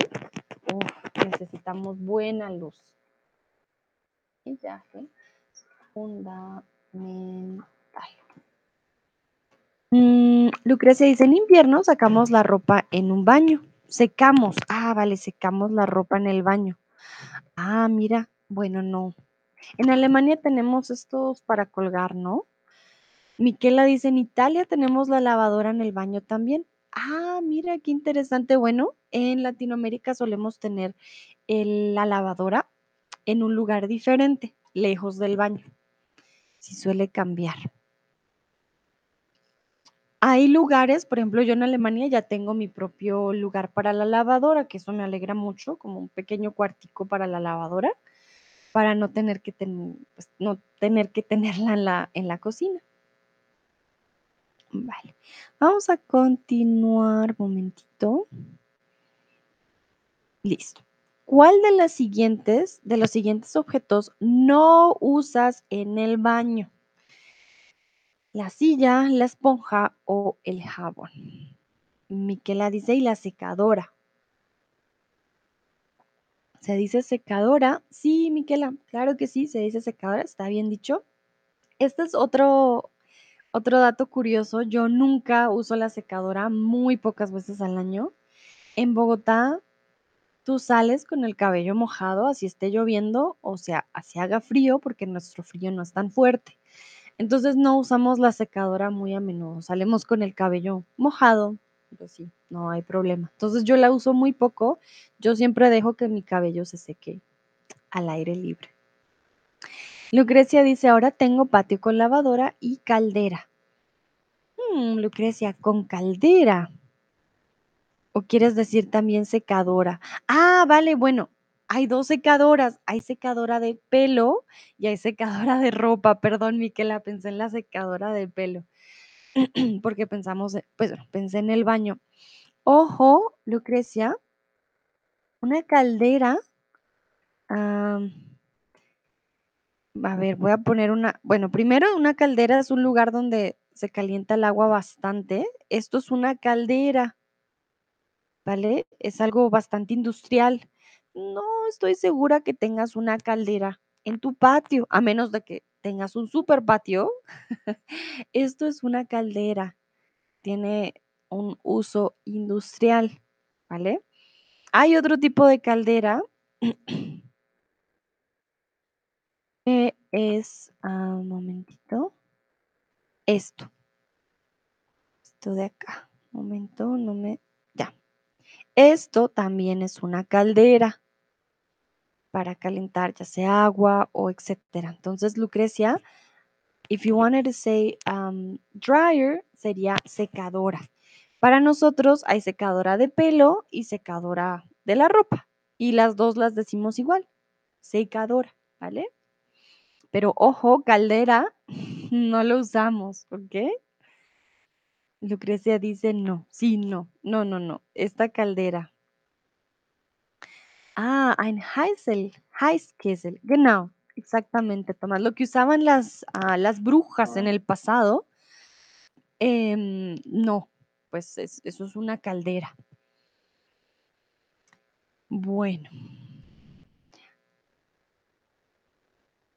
necesitamos buena luz. Maquillaje fundamental. Mm, Lucrecia dice, en invierno sacamos la ropa en un baño. Secamos. Ah, vale, secamos la ropa en el baño. Ah, mira, bueno, no. En Alemania tenemos estos para colgar, ¿no? Miquela dice, en Italia tenemos la lavadora en el baño también. Ah, mira, qué interesante. Bueno, en Latinoamérica solemos tener la lavadora en un lugar diferente, lejos del baño. Sí suele cambiar. Hay lugares, por ejemplo, yo en Alemania ya tengo mi propio lugar para la lavadora, que eso me alegra mucho, como un pequeño cuartico para la lavadora, para no tener que, pues, no tener que tenerla en la, en la cocina. Vale, vamos a continuar un momentito. Listo. ¿Cuál de las siguientes, de los siguientes objetos no usas en el baño? La silla, la esponja o el jabón. Miquela dice, y la secadora. ¿Se dice secadora? Sí, Miquela, claro que sí, se dice secadora, está bien dicho. Este es otro, otro dato curioso. Yo nunca uso la secadora, muy pocas veces al año. En Bogotá, tú sales con el cabello mojado, así esté lloviendo, o sea, así haga frío, porque nuestro frío no es tan fuerte. Entonces no usamos la secadora muy a menudo, salimos con el cabello mojado, pues sí, no hay problema. Entonces yo la uso muy poco, yo siempre dejo que mi cabello se seque al aire libre. Lucrecia dice, ahora tengo patio con lavadora y caldera. Mm, Lucrecia, con caldera. ¿O quieres decir también secadora? Ah, vale, bueno, hay dos secadoras. Hay secadora de pelo y hay secadora de ropa. Perdón, Miquela, pensé en la secadora de pelo. Porque pensamos, pues pensé en el baño. Ojo, Lucrecia, una caldera. a ver, voy a poner una. Bueno, primero, una caldera es un lugar donde se calienta el agua bastante. Esto es una caldera. ¿vale? Es algo bastante industrial. No estoy segura que tengas una caldera en tu patio, a menos de que tengas un super patio. Esto es una caldera, tiene un uso industrial, ¿vale? Hay otro tipo de caldera que es, ah, un momentito, esto, esto de acá, un momento, no me, ya. Esto también es una caldera. Para calentar ya sea agua o etcétera. Entonces, Lucrecia, if you wanted to say um, dryer, sería secadora. Para nosotros hay secadora de pelo y secadora de la ropa. Y las dos las decimos igual, secadora, ¿vale? Pero ojo, caldera no lo usamos, ¿ok? Lucrecia dice no, sí, no, no, no, no, esta caldera. Ah, ein Heisel, Heißkessel, genau, exactamente, Tomás. Lo que usaban las, ah, las brujas en el pasado, em, no, pues es- eso es una caldera. Bueno,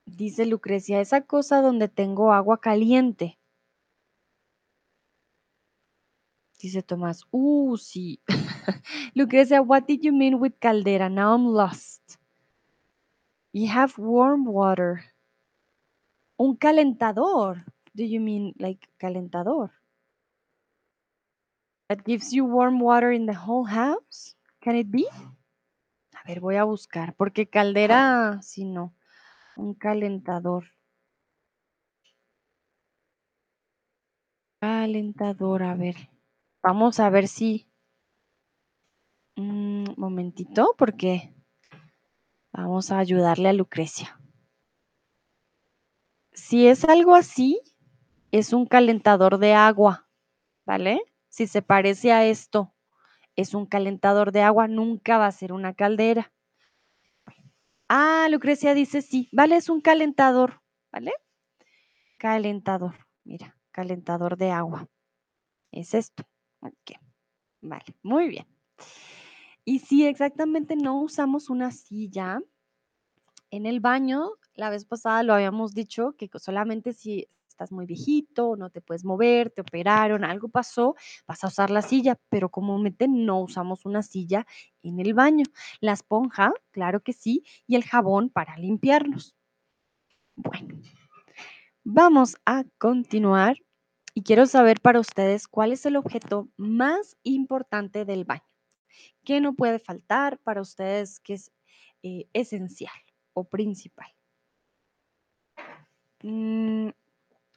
dice Lucrecia, esa cosa donde tengo agua caliente. Dice Tomás, uh, sí. Lucrecia, what did you mean with caldera? Now I'm lost. You have warm water. Un calentador. Do you mean like calentador? That gives you warm water in the whole house? Can it be? A ver, voy a buscar, porque caldera, sí, no. Un calentador. Calentador, a ver. Vamos a ver si. Un momentito, porque vamos a ayudarle a Lucrecia. Si es algo así, es un calentador de agua, ¿vale? Si se parece a esto, es un calentador de agua, nunca va a ser una caldera. Ah, Lucrecia dice sí, vale, es un calentador, ¿vale? Calentador, mira, calentador de agua. Es esto. Ok, vale, muy bien. Y sí, exactamente no usamos una silla en el baño. La vez pasada lo habíamos dicho que solamente si estás muy viejito, no te puedes mover, te operaron, algo pasó, vas a usar la silla, pero comúnmente no usamos una silla en el baño. La esponja, claro que sí, y el jabón para limpiarnos. Bueno, vamos a continuar y quiero saber para ustedes cuál es el objeto más importante del baño. ¿Qué no puede faltar para ustedes que es eh, esencial o principal? Mm,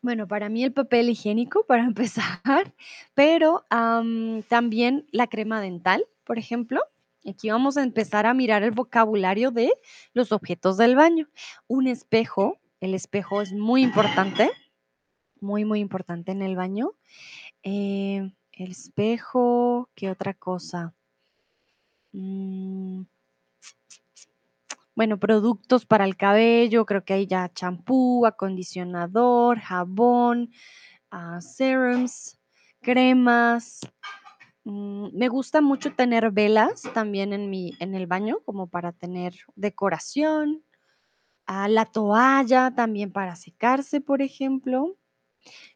bueno, para mí el papel higiénico, para empezar, pero am, también la crema dental, por ejemplo. Aquí vamos a empezar a mirar el vocabulario de los objetos del baño. Un espejo, el espejo es muy importante, muy, muy importante en el baño. Eh, el espejo, ¿qué otra cosa? Mm, bueno, productos para el cabello, creo que hay ya champú, acondicionador, jabón, ah, serums, cremas. Mm, me gusta mucho tener velas también en mi, en el baño, como para tener decoración. Ah, la toalla también para secarse, por ejemplo.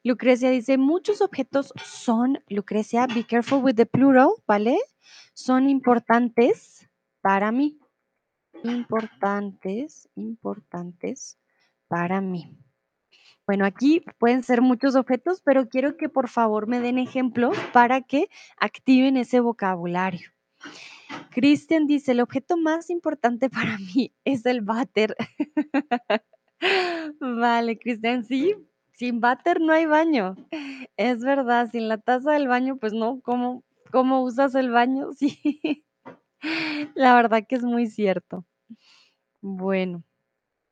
Lucrecia dice, muchos objetos son, Lucrecia, be careful with the plural, ¿vale? Son importantes para mí. Importantes, importantes para mí. Bueno, aquí pueden ser muchos objetos, pero quiero que por favor me den ejemplos para que activen ese vocabulario. Cristian dice, el objeto más importante para mí es el váter. Vale, Cristian, sí, sin váter no hay baño. Es verdad, sin la taza del baño, pues no, ¿cómo, cómo usas el baño? Sí, la verdad que es muy cierto. Bueno,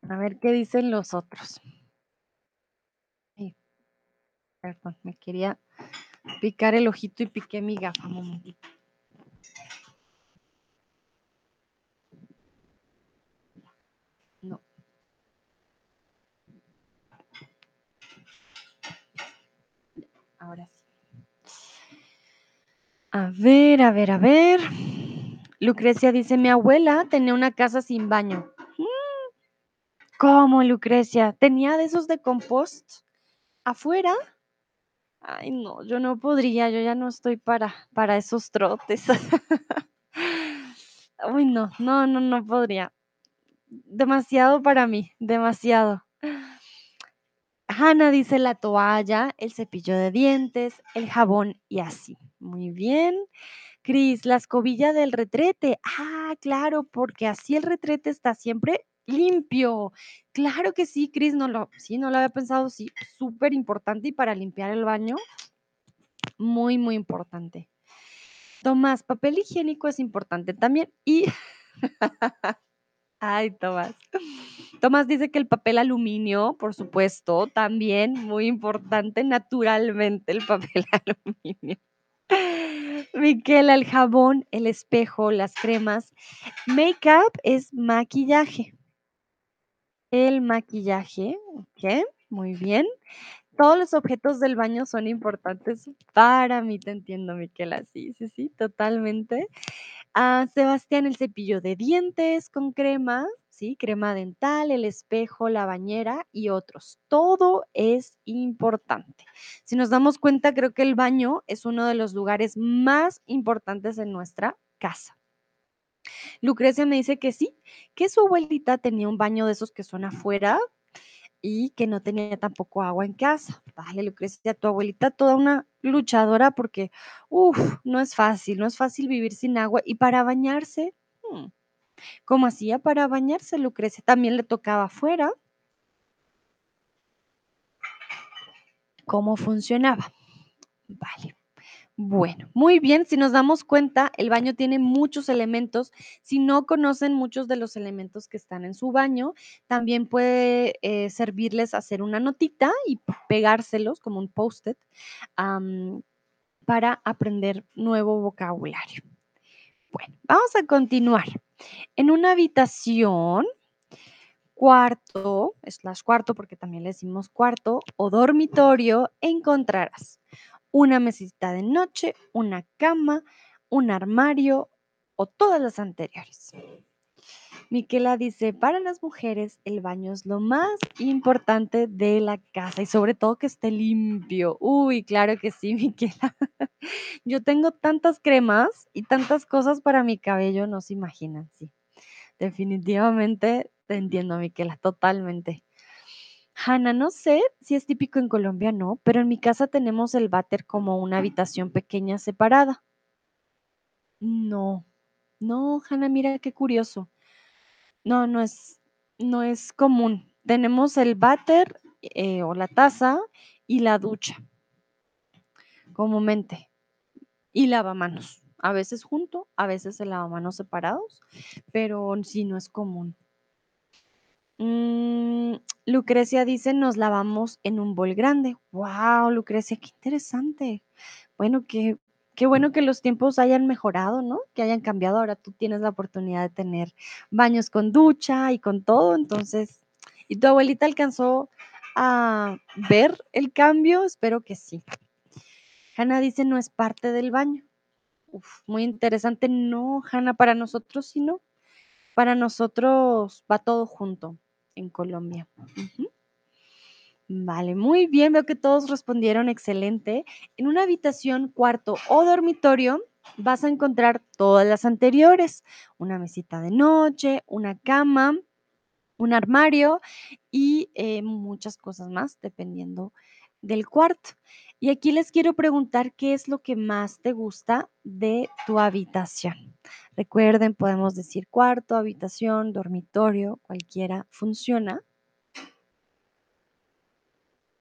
a ver qué dicen los otros. Perdón, me quería picar el ojito y piqué mi gafa. un momentito. No. Ahora sí. A ver, a ver, a ver. Lucrecia dice, mi abuela tenía una casa sin baño. ¿Cómo, Lucrecia? ¿Tenía de esos de compost afuera? Ay, no, yo no podría, yo ya no estoy para, para esos trotes. Uy, no, no, no, no podría. Demasiado para mí, demasiado. Hanna dice la toalla, el cepillo de dientes, el jabón y así. Muy bien. Cris, la escobilla del retrete. Ah, claro, porque así el retrete está siempre limpio. Claro que sí, Cris, no lo, sí, no lo había pensado, sí, súper importante y para limpiar el baño, muy, muy importante. Tomás, papel higiénico es importante también y Ay, Tomás. Tomás dice que el papel aluminio, por supuesto, también muy importante, naturalmente el papel aluminio. Miquela, el jabón, el espejo, las cremas. Makeup es maquillaje. El maquillaje, ¿ok? Muy bien. Todos los objetos del baño son importantes para mí, te entiendo, Miquela. Sí, sí, sí, totalmente. Ah, Sebastián, el cepillo de dientes con crema, Crema dental, el espejo, la bañera y otros. Todo es importante. Si nos damos cuenta, creo que el baño es uno de los lugares más importantes en nuestra casa. Lucrecia me dice que sí, que su abuelita tenía un baño de esos que son afuera y que no tenía tampoco agua en casa. Vale, Lucrecia, tu abuelita toda una luchadora porque, uff, no es fácil, no es fácil vivir sin agua. Y para bañarse, hmm, ¿cómo hacía para bañarse, Lucrecia? También le tocaba afuera. ¿Cómo funcionaba? Vale. Bueno, muy bien, si nos damos cuenta, el baño tiene muchos elementos. Si no conocen muchos de los elementos que están en su baño, también puede eh, servirles hacer una notita y pegárselos como un post-it para aprender nuevo vocabulario. Bueno, vamos a continuar. En una habitación, cuarto, slash cuarto, porque también le decimos cuarto, o dormitorio, encontrarás una mesita de noche, una cama, un armario o todas las anteriores. Miquela dice, para las mujeres el baño es lo más importante de la casa y sobre todo que esté limpio. Uy, claro que sí, Miquela. Yo tengo tantas cremas y tantas cosas para mi cabello, no se imaginan, sí. Definitivamente te entiendo, Miquela, totalmente. Hanna, no sé si es típico en Colombia, no, pero en mi casa tenemos el váter como una habitación pequeña separada. No, no, Hanna, mira qué curioso. No, no es, no es común. Tenemos el váter eh, o la taza y la ducha, comúnmente, y lavamanos. A veces junto, a veces el lavamanos separados, pero sí no es común. Mm, Lucrecia dice, nos lavamos en un bol grande. Wow, Lucrecia, qué interesante. Bueno, qué, qué bueno que los tiempos hayan mejorado, ¿no? Que hayan cambiado. Ahora tú tienes la oportunidad de tener baños con ducha y con todo. Entonces, ¿y tu abuelita alcanzó a ver el cambio? Espero que sí. Hanna dice, no es parte del baño. Uf, muy interesante. No, Hanna, para nosotros sí, no. Para nosotros va todo junto en Colombia. Vale, muy bien, veo que todos respondieron excelente. En una habitación, cuarto o dormitorio vas a encontrar todas las anteriores, una mesita de noche, una cama, un armario y eh, muchas cosas más, dependiendo del cuarto. Y aquí les quiero preguntar qué es lo que más te gusta de tu habitación. Recuerden, podemos decir cuarto, habitación, dormitorio, cualquiera funciona.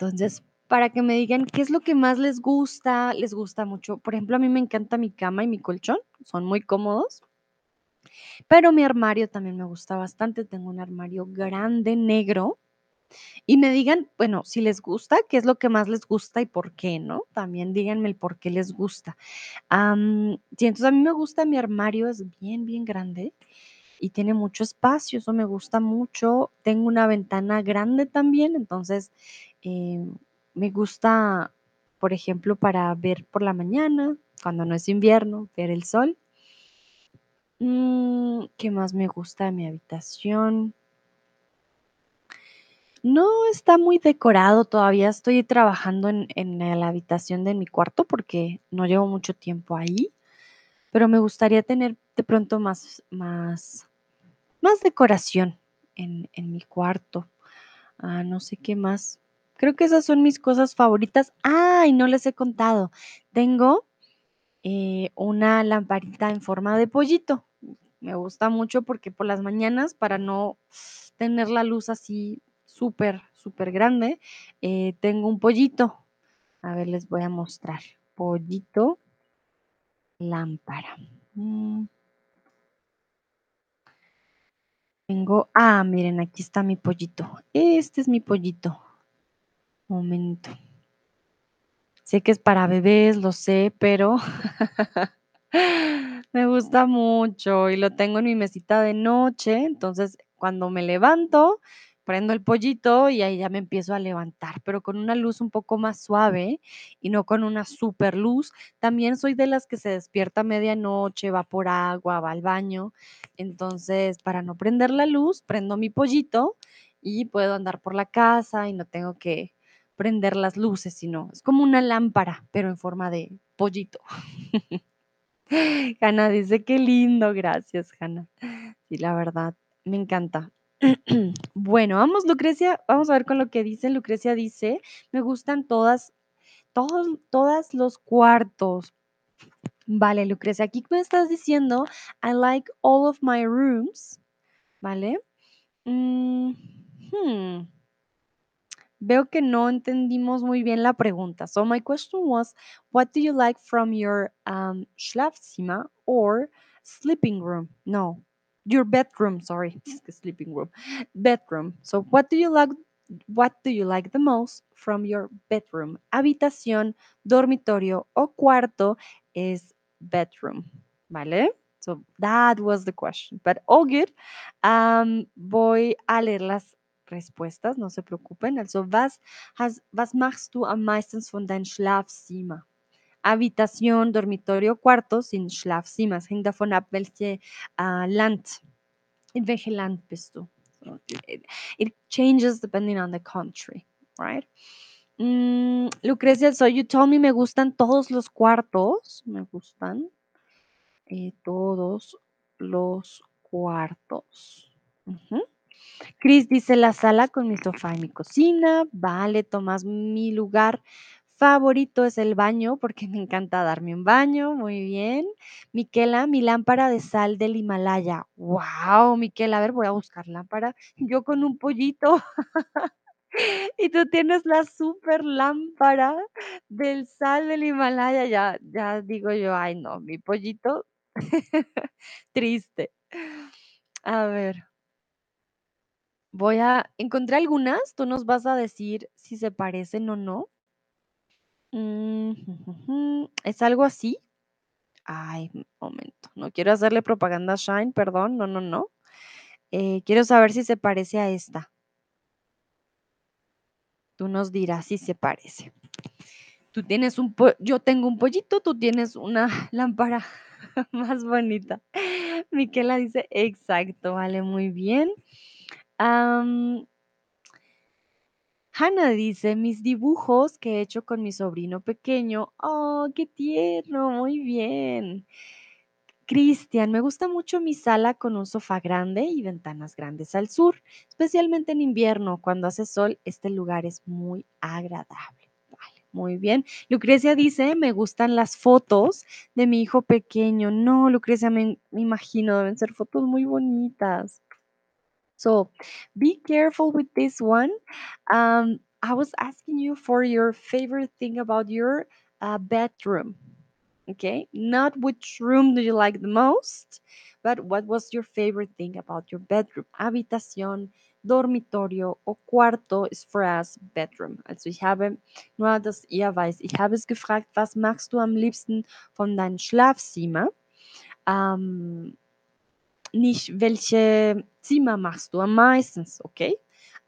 Entonces, para que me digan qué es lo que más les gusta, les gusta mucho. Por ejemplo, a mí me encanta mi cama y mi colchón, son muy cómodos. Pero mi armario también me gusta bastante. Tengo un armario grande, negro. Y me digan, bueno, si les gusta, qué es lo que más les gusta y por qué, ¿no? También díganme el por qué les gusta. sí, entonces a mí me gusta mi armario, es bien, bien grande y tiene mucho espacio, eso me gusta mucho. Tengo una ventana grande también, entonces em, me gusta, por ejemplo, para ver por la mañana, cuando no es invierno, ver el sol. Mm, ¿Qué más me gusta de mi habitación? No está muy decorado, todavía estoy trabajando en, la habitación de mi cuarto porque no llevo mucho tiempo ahí, pero me gustaría tener de pronto más, más, más decoración en, en mi cuarto. Ah, no sé qué más. Creo que esas son mis cosas favoritas. Ah, y no les he contado. Tengo eh, una lamparita en forma de pollito. Me gusta mucho porque por las mañanas, para no tener la luz así súper, súper grande, eh, tengo un pollito. A ver, les voy a mostrar. Pollito, lámpara. Mm. Tengo, ah, miren, aquí está mi pollito. Este es mi pollito. Momento. Sé que es para bebés, lo sé, pero me gusta mucho y lo tengo en mi mesita de noche. Entonces, cuando me levanto, prendo el pollito y ahí ya me empiezo a levantar, pero con una luz un poco más suave y no con una super luz. También soy de las que se despierta a medianoche, va por agua, va al baño. Entonces, para no prender la luz, prendo mi pollito y puedo andar por la casa y no tengo que prender las luces, sino es como una lámpara, pero en forma de pollito. Hanna dice, qué lindo, gracias, Hanna. Sí, la verdad, me encanta. bueno, vamos, Lucrecia, vamos a ver con lo que dice. Lucrecia dice, me gustan todas, todos, todas los cuartos. Vale, Lucrecia, aquí me estás diciendo, I like all of my rooms, ¿vale? Mm, hmm. Veo que no entendimos muy bien la pregunta. So my question was, what do you like from your um, Schlafzimmer or sleeping room? No, your bedroom. Sorry, sleeping room, bedroom. So what do you like? What do you like the most from your bedroom? Habitación, dormitorio o cuarto es bedroom. ¿Vale? So that was the question. But all good. Um, voy a leer las respuestas, no se preocupen. Also, was, has, was machst du am meisten von deinem Schlafzimmer? Habitación, dormitorio, cuarto sin Schlafzimmer. Es hängt davon ab, welche uh, Land, in welchem Land bist du. So, it, it, changes depending on the country, right? Mm, Lucrecia, so you told me me gustan todos los cuartos. Me gustan eh, todos los cuartos. Uh -huh. Cris dice la sala con mi sofá y mi cocina. Vale, Tomás, mi lugar favorito es el baño porque me encanta darme un baño. Muy bien. Miquela, mi lámpara de sal del Himalaya. Wow, Miquela, a ver, voy a buscar lámpara. Yo con un pollito. y tú tienes la super lámpara del sal del Himalaya. Ya, ya digo yo, ay no, mi pollito. Triste. A ver. Voy a encontré algunas, tú nos vas a decir si se parecen o no. Mm, ¿Es algo así? Ay, momento, no quiero hacerle propaganda a Shine, perdón, no, no, no. Eh, quiero saber si se parece a esta. Tú nos dirás si se parece. Tú tienes un yo tengo un pollito, tú tienes una lámpara más bonita. Miquela dice, exacto, vale, muy bien. Hannah dice, mis dibujos que he hecho con mi sobrino pequeño. Oh, qué tierno, muy bien. Cristian, me gusta mucho mi sala con un sofá grande y ventanas grandes al sur, especialmente en invierno, cuando hace sol, este lugar es muy agradable. Vale, muy bien. Lucrecia dice, me gustan las fotos de mi hijo pequeño. No, Lucrecia, me imagino, deben ser fotos muy bonitas. So be careful with this one. Um, I was asking you for your favorite thing about your uh, bedroom. Okay, not which room do you like the most, but what was your favorite thing about your bedroom? Habitación, dormitorio o cuarto ist for us bedroom. Also ich habe nur, dass ihr weiß, ich habe es gefragt, was machst du am liebsten von deinem Schlafzimmer? Ähm, nicht, welche Zimmer machst du am meisten, okay?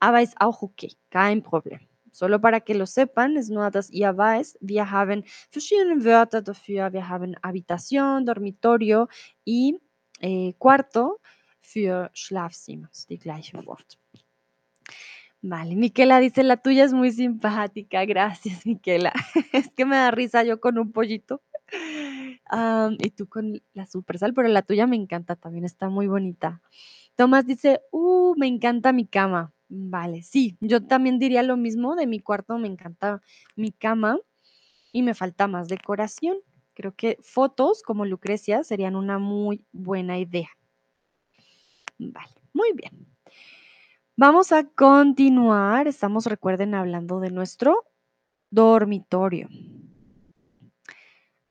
Aber ist auch okay, kein Problem. Solo para que lo sepan, ist nur, dass ihr weiß, wir haben verschiedene Wörter dafür. Wir haben Habitación, Dormitorio y eh, Cuarto für Schlafzimmer, die gleiche Wort. Vale, Miquela dice, la tuya es muy simpática, gracias Miquela. es que me da risa yo con un pollito y tú con la super sal, pero la tuya me encanta también, está muy bonita. Tomás dice, uh, me encanta mi cama. Vale, sí, yo también diría lo mismo de mi cuarto, me encanta mi cama y me falta más decoración. Creo que fotos como Lucrecia serían una muy buena idea. Vale, muy bien. Vamos a continuar. Estamos, recuerden, hablando de nuestro dormitorio.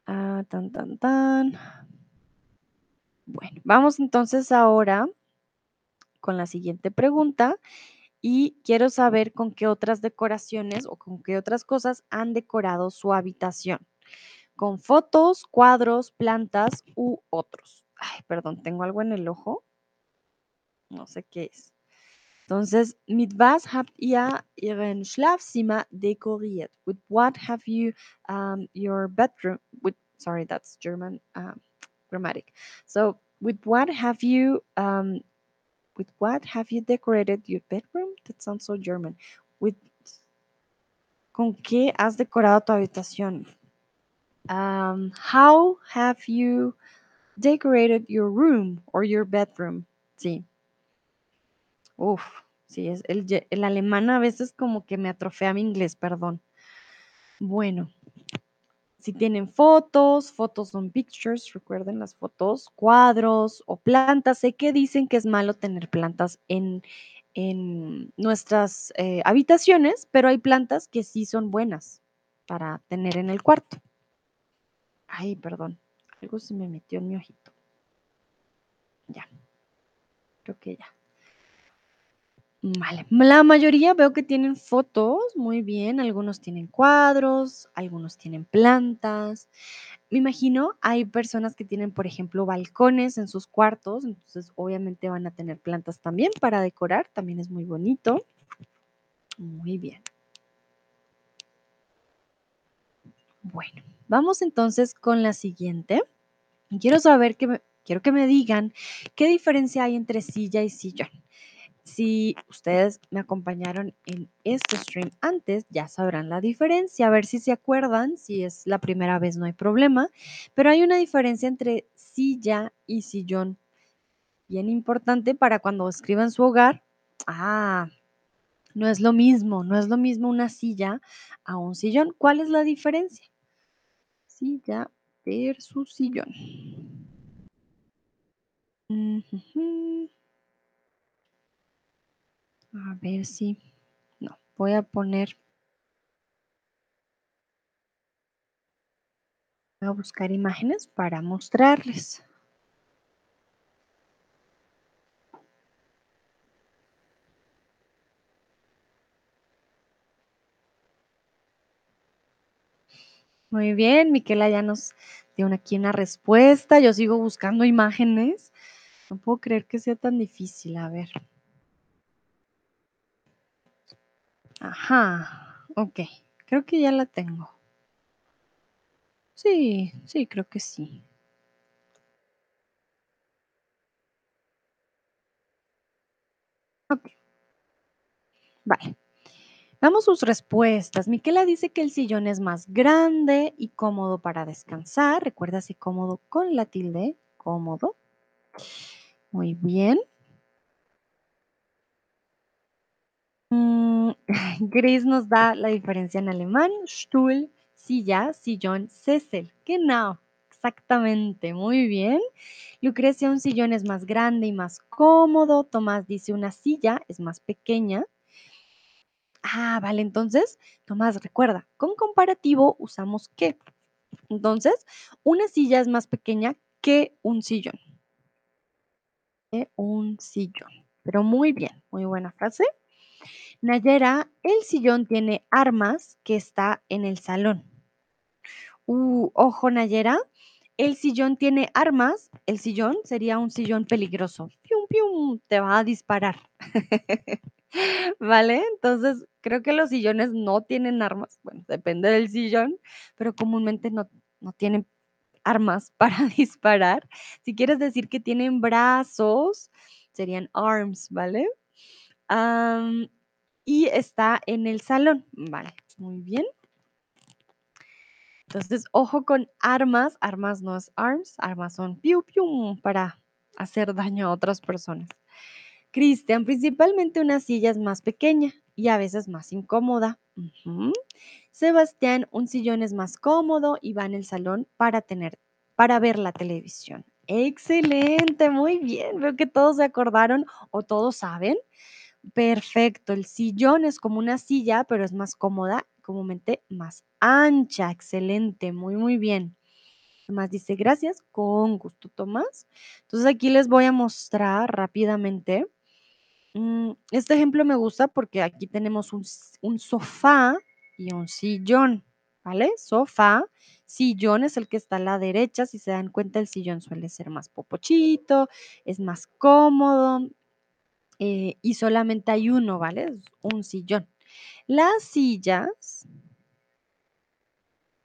Ah, tan, tan, tan. Bueno, vamos entonces ahora con la siguiente pregunta y quiero saber con qué otras decoraciones o con qué otras cosas han decorado su habitación. Con fotos, cuadros, plantas u otros. Ay, perdón, tengo algo en el ojo. No sé qué es. Entonces, mit was habt ihr Ihren Schlafzimmer dekoriert? With what have you um, your bedroom? With sorry, that's German um, grammatic. So, with what have you um, with what have you decorated your bedroom? That sounds so German. With ¿Con qué has decorado tu habitación? Um, how have you decorated your room or your bedroom? Sí. Uf, sí, es el, el alemán a veces como que me atrofea mi inglés, perdón. Bueno, si tienen fotos, fotos son pictures, recuerden las fotos, cuadros o plantas. Sé que dicen que es malo tener plantas en, en nuestras eh, habitaciones, pero hay plantas que sí son buenas para tener en el cuarto. Ay, perdón, algo se me metió en mi ojito. Ya, creo que ya. Vale, la mayoría veo que tienen fotos, muy bien, algunos tienen cuadros, algunos tienen plantas. Me imagino hay personas que tienen, por ejemplo, balcones en sus cuartos, entonces obviamente van a tener plantas también para decorar, también es muy bonito. Muy bien. Bueno, vamos entonces con la siguiente. Quiero saber que me, quiero que me digan qué diferencia hay entre silla y sillón. Si ustedes me acompañaron en este stream antes, ya sabrán la diferencia. A ver si se acuerdan. Si es la primera vez, no hay problema. Pero hay una diferencia entre silla y sillón. Bien importante para cuando escriban su hogar. Ah, no es lo mismo. No es lo mismo una silla a un sillón. ¿Cuál es la diferencia? Silla versus sillón. Ujujú. A ver si... No, voy a poner... Voy a buscar imágenes para mostrarles. Muy bien, Miquela ya nos dio aquí una respuesta. Yo sigo buscando imágenes. No puedo creer que sea tan difícil. A ver. Ajá, ok. Creo que ya la tengo. Sí, sí, creo que sí. Ok, vale. Vamos sus respuestas. Miquela dice que el sillón es más grande y cómodo para descansar. Recuérdase cómodo con la tilde. Cómodo. Muy bien. Mm, Gris nos da la diferencia en alemán. Stuhl, silla, sillón, Sessel. Genau. Exactamente. Muy bien. Lucrecia, un sillón es más grande y más cómodo. Tomás dice una silla es más pequeña. Ah, vale. Entonces, Tomás, recuerda, con comparativo usamos qué. Entonces, una silla es más pequeña que un sillón. Que un sillón. Pero muy bien, muy buena frase. Nayera, el sillón tiene armas que está en el salón. Uh, ojo, Nayera, el sillón tiene armas. El sillón sería un sillón peligroso. Pium, pium, te va a disparar. ¿Vale? Entonces, creo que los sillones no tienen armas. Bueno, depende del sillón, pero comúnmente no, no tienen armas para disparar. Si quieres decir que tienen brazos, serían arms, ¿vale? Y está en el salón. Vale, muy bien. Entonces, ojo con armas. Armas no es arms, armas son piu para hacer daño a otras personas. Cristian, principalmente una silla es más pequeña. y a veces más incómoda. Sebastián, un sillón es más cómodo y va en el salón para tener, para ver la televisión. Excelente, muy bien. Veo que todos se acordaron o todos saben. Perfecto, el sillón es como una silla, pero es más cómoda, comúnmente más ancha. Excelente, muy, muy bien. Tomás dice, gracias, con gusto, Tomás. Entonces aquí les voy a mostrar rápidamente. Mm, Este ejemplo me gusta porque aquí tenemos un, un sofá y un sillón, ¿vale? Sofá, sillón es el que está a la derecha. Si se dan cuenta, el sillón suele ser más popochito, es más cómodo eh, y solamente hay uno, ¿vale? Un sillón. Las sillas,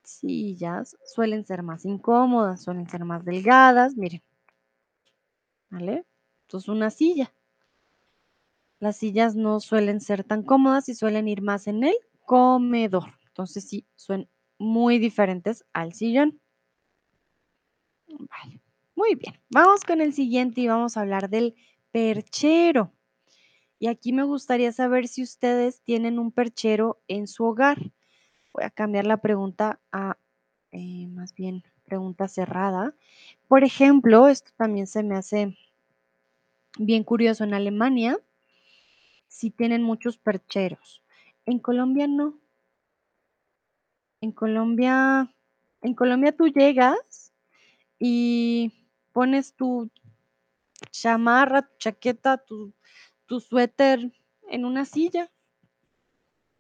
sillas suelen ser más incómodas, suelen ser más delgadas, miren, ¿vale? Esto es una silla. Las sillas no suelen ser tan cómodas y suelen ir más en el comedor. Entonces sí, son muy diferentes al sillón. Vale, muy bien. Vamos con el siguiente y vamos a hablar del perchero. Y aquí me gustaría saber si ustedes tienen un perchero en su hogar. Voy a cambiar la pregunta a eh, más bien pregunta cerrada. Por ejemplo, esto también se me hace bien curioso. En Alemania sí tienen muchos percheros. En Colombia no. En Colombia, en Colombia tú llegas y pones tu chamarra, tu chaqueta, tu, tu suéter en una silla.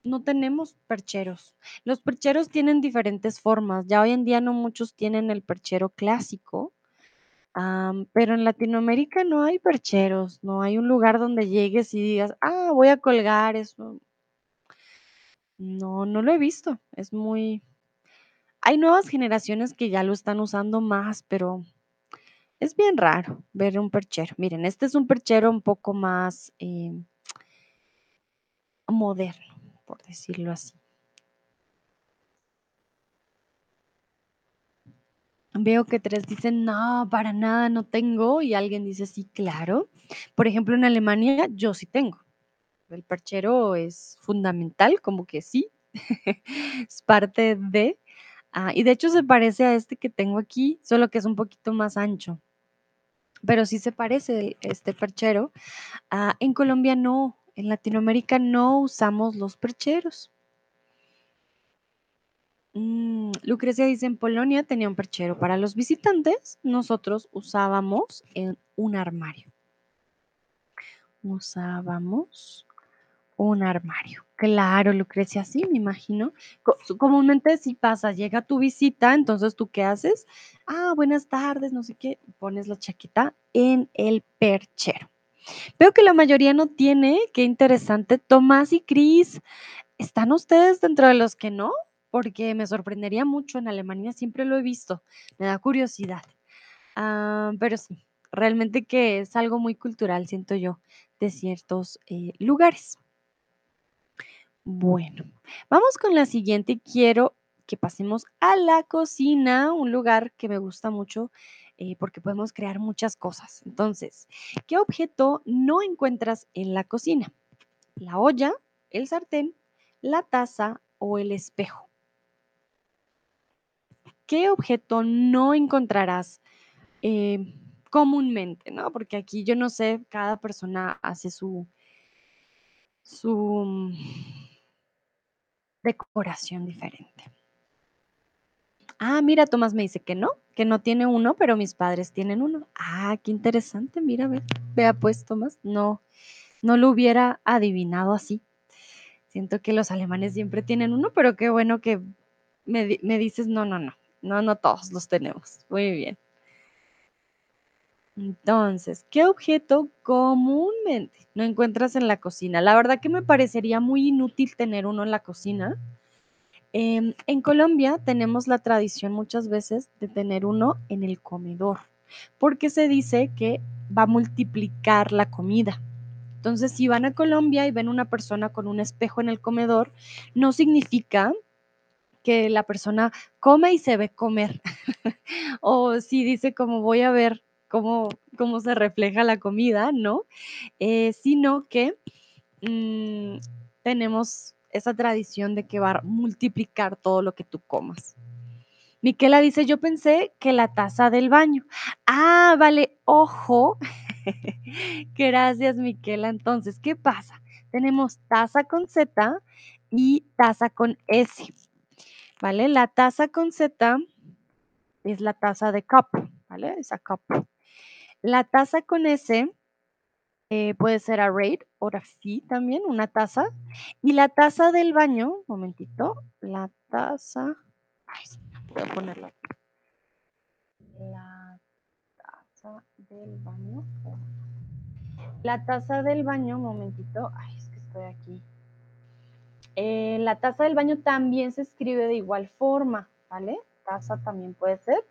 No tenemos percheros. Los percheros tienen diferentes formas. Ya hoy en día no muchos tienen el perchero clásico, pero en Latinoamérica no hay percheros, no hay un lugar donde llegues y digas, ah, voy a colgar eso. No, no lo he visto. Es muy... Hay nuevas generaciones que ya lo están usando más, pero Es bien raro ver un perchero. Miren, este es un perchero un poco más eh, moderno, por decirlo así. Veo que tres dicen, no, para nada no tengo, y alguien dice, sí, claro. Por ejemplo, en Alemania yo sí tengo. El perchero es fundamental, como que sí, es parte de, ah, y de hecho se parece a este que tengo aquí, solo que es un poquito más ancho, pero sí se parece este perchero. Ah, en Colombia no, en Latinoamérica no usamos los percheros. Mm, Lucrecia dice, en Polonia tenía un perchero para los visitantes, nosotros usábamos en un armario. Usábamos un armario. Claro, Lucrecia, sí, me imagino. Comúnmente si pasa, llega tu visita, entonces tú qué haces? Ah, buenas tardes, no sé qué, pones la chaqueta en el perchero. Veo que la mayoría no tiene, qué interesante. Tomás y Cris, ¿están ustedes dentro de los que no? Porque me sorprendería mucho, en Alemania siempre lo he visto, me da curiosidad. Ah, pero sí, realmente que es algo muy cultural, siento yo, de ciertos eh, lugares. Bueno, vamos con la siguiente quiero que pasemos a la cocina, un lugar que me gusta mucho eh, porque podemos crear muchas cosas. Entonces, ¿qué objeto no encuentras en la cocina? ¿La olla, el sartén, la taza o el espejo? ¿Qué objeto no encontrarás eh, comúnmente, no? Porque aquí yo no sé, cada persona hace su, su decoración diferente. Ah, mira, Tomás me dice que no, que no tiene uno, pero mis padres tienen uno. Ah, qué interesante, mira, ve, vea pues, Tomás, no, no lo hubiera adivinado así. Siento que los alemanes siempre tienen uno, pero qué bueno que me, me dices, no, no, no, no, no todos los tenemos. Muy bien. Entonces, ¿qué objeto comúnmente no encuentras en la cocina? La verdad que me parecería muy inútil tener uno en la cocina. Em, en Colombia tenemos la tradición muchas veces de tener uno en el comedor, porque se dice que va a multiplicar la comida. Entonces, si van a Colombia y ven una persona con un espejo en el comedor, no significa que la persona come y se ve comer. o si dice como voy a ver cómo, cómo se refleja la comida, ¿no? Eh, sino que mm, tenemos esa tradición de que va a multiplicar todo lo que tú comas. Miquela dice, yo pensé que la taza del baño. Ah, vale, ojo. Gracias, Miquela. Entonces, ¿qué pasa? Tenemos taza con Z y taza con S. ¿Vale? La taza con Z es la taza de cup, ¿vale? Esa cup. La taza con S eh, puede ser a raid o fee también, una taza. Y la taza del baño, momentito, la taza, ay, voy a ponerla. La taza del baño. La taza del baño, momentito, ay, es que estoy aquí. Eh, la taza del baño también se escribe de igual forma, ¿vale? Taza también puede ser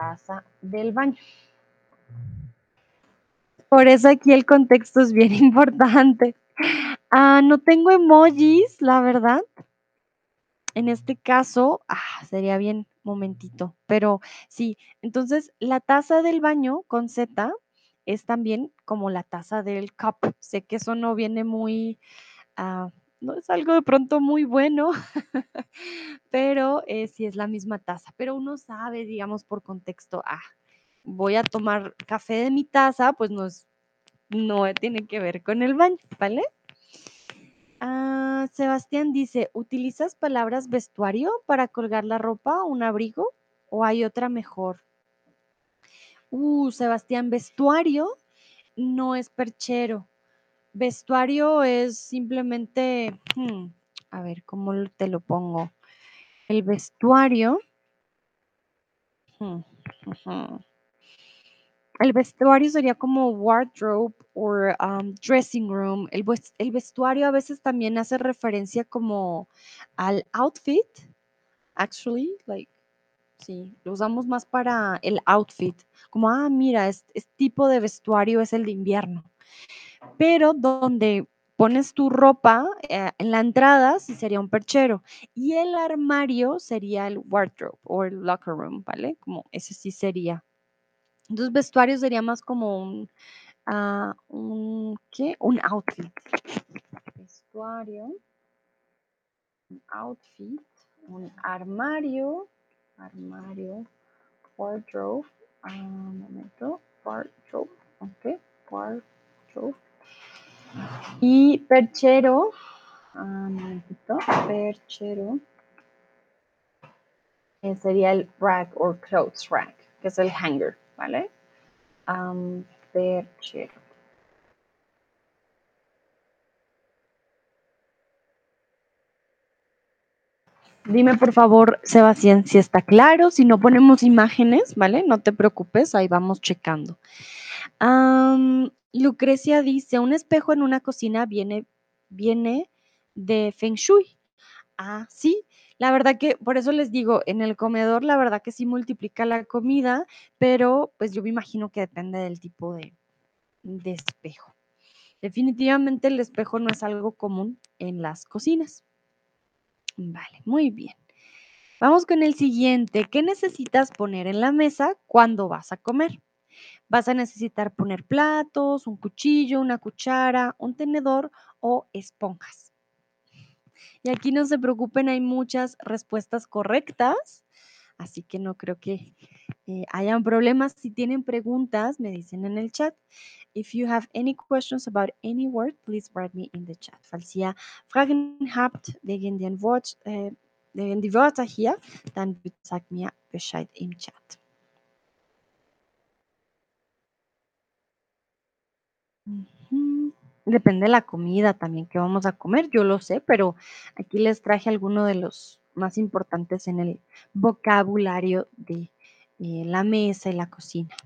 taza del baño. Por eso aquí el contexto es bien importante. Ah, no tengo emojis, la verdad. En este caso, ah, sería bien momentito, pero sí, entonces la taza del baño con Z es también como la taza del cup. Sé que eso no viene muy, ah, no es algo de pronto muy bueno, pero eh, sí es la misma taza, pero uno sabe, digamos, por contexto, ah, voy a tomar café de mi taza, pues no, no tiene que ver con el baño, ¿vale? Ah, Sebastián dice, ¿utilizas palabras vestuario para colgar la ropa, un abrigo o hay otra mejor? Uh, Sebastián, vestuario no es perchero. Vestuario es simplemente, hmm, a ver, ¿cómo te lo pongo? El vestuario. Hmm, el vestuario sería como wardrobe o um, dressing room. El, el, vestuario a veces también hace referencia como al outfit. Actually, like, sí, lo usamos más para el outfit. Como, ah, mira, este, tipo de vestuario es el de invierno. Pero donde pones tu ropa eh, en la entrada, sí sería un perchero. Y el armario sería el wardrobe o el locker room, ¿vale? Como ese sí sería. Entonces, vestuario sería más como un, uh, un ¿qué? Un outfit. Vestuario, un outfit, un armario, armario, wardrobe, uh, un momento, wardrobe, ok, wardrobe. Y perchero, momentito, perchero, eh, sería el rack or clothes rack, que es el hanger. ¿vale? perchero. Dime por favor, Sebastián, si está claro, si no ponemos imágenes, ¿vale? No te preocupes, ahí vamos checando. Lucrecia dice, un espejo en una cocina viene, viene de Feng Shui. Ah, sí, la verdad que por eso les digo, en el comedor la verdad que sí multiplica la comida, pero pues yo me imagino que depende del tipo de, de espejo. Definitivamente el espejo no es algo común en las cocinas. Vale, muy bien. Vamos con el siguiente. ¿Qué necesitas poner en la mesa cuando vas a comer? Vas a necesitar poner platos, un cuchillo, una cuchara, un tenedor o esponjas. Y aquí no se preocupen, hay muchas respuestas correctas, así que no creo que eh, hayan problemas. Si tienen preguntas, me dicen en el chat. If you have any questions about any word, please write me in the chat. Falls ihr Fragen habt wegen den, Wort, äh, wegen die Wörter hier, dann sagt mir Bescheid im Chat. Depende de la comida también que vamos a comer, yo lo sé, pero aquí les traje algunos de los más importantes en el vocabulario de eh, la mesa y la cocina.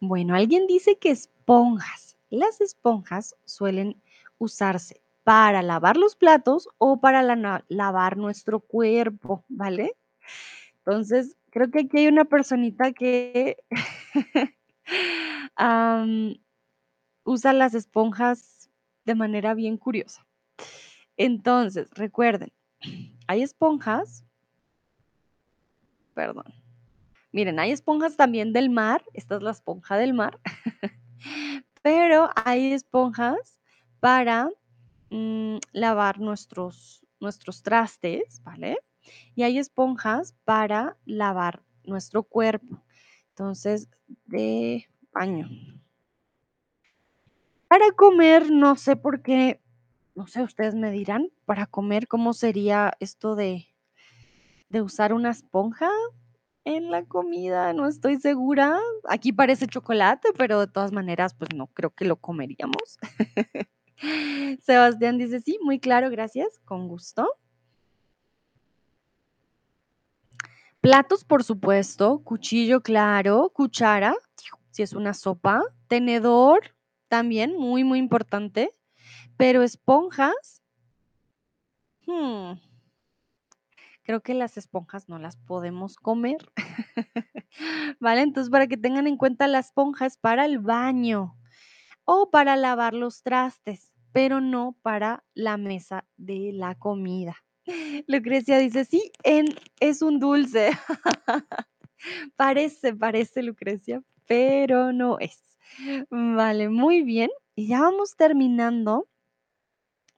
Bueno, alguien dice que esponjas. Las esponjas suelen usarse para lavar los platos o para lavar nuestro cuerpo, ¿vale? Entonces, creo que aquí hay una personita que usa las esponjas de manera bien curiosa. Entonces, recuerden, hay esponjas, perdón, miren, hay esponjas también del mar, esta es la esponja del mar, Pero hay esponjas para, mm, lavar nuestros nuestros trastes, ¿vale? Y hay esponjas para lavar nuestro cuerpo. Entonces, de baño. Para comer, no sé por qué, no sé, ustedes me dirán, para comer, ¿cómo sería esto de de usar una esponja en la comida? No estoy segura. Aquí parece chocolate, pero de todas maneras, pues no creo que lo comeríamos. Sebastián dice: "Sí, muy claro, gracias, con gusto". Platos, por supuesto, cuchillo, claro, cuchara, si es una sopa, tenedor, también muy, muy importante, pero esponjas, mm, creo que las esponjas no las podemos comer, ¿vale? Entonces, para que tengan en cuenta, la esponja es para el baño o para lavar los trastes, pero no para la mesa de la comida. Lucrecia dice: "Sí, en es un dulce". Parece, parece, Lucrecia, pero no es. Vale, muy bien. Y ya vamos terminando.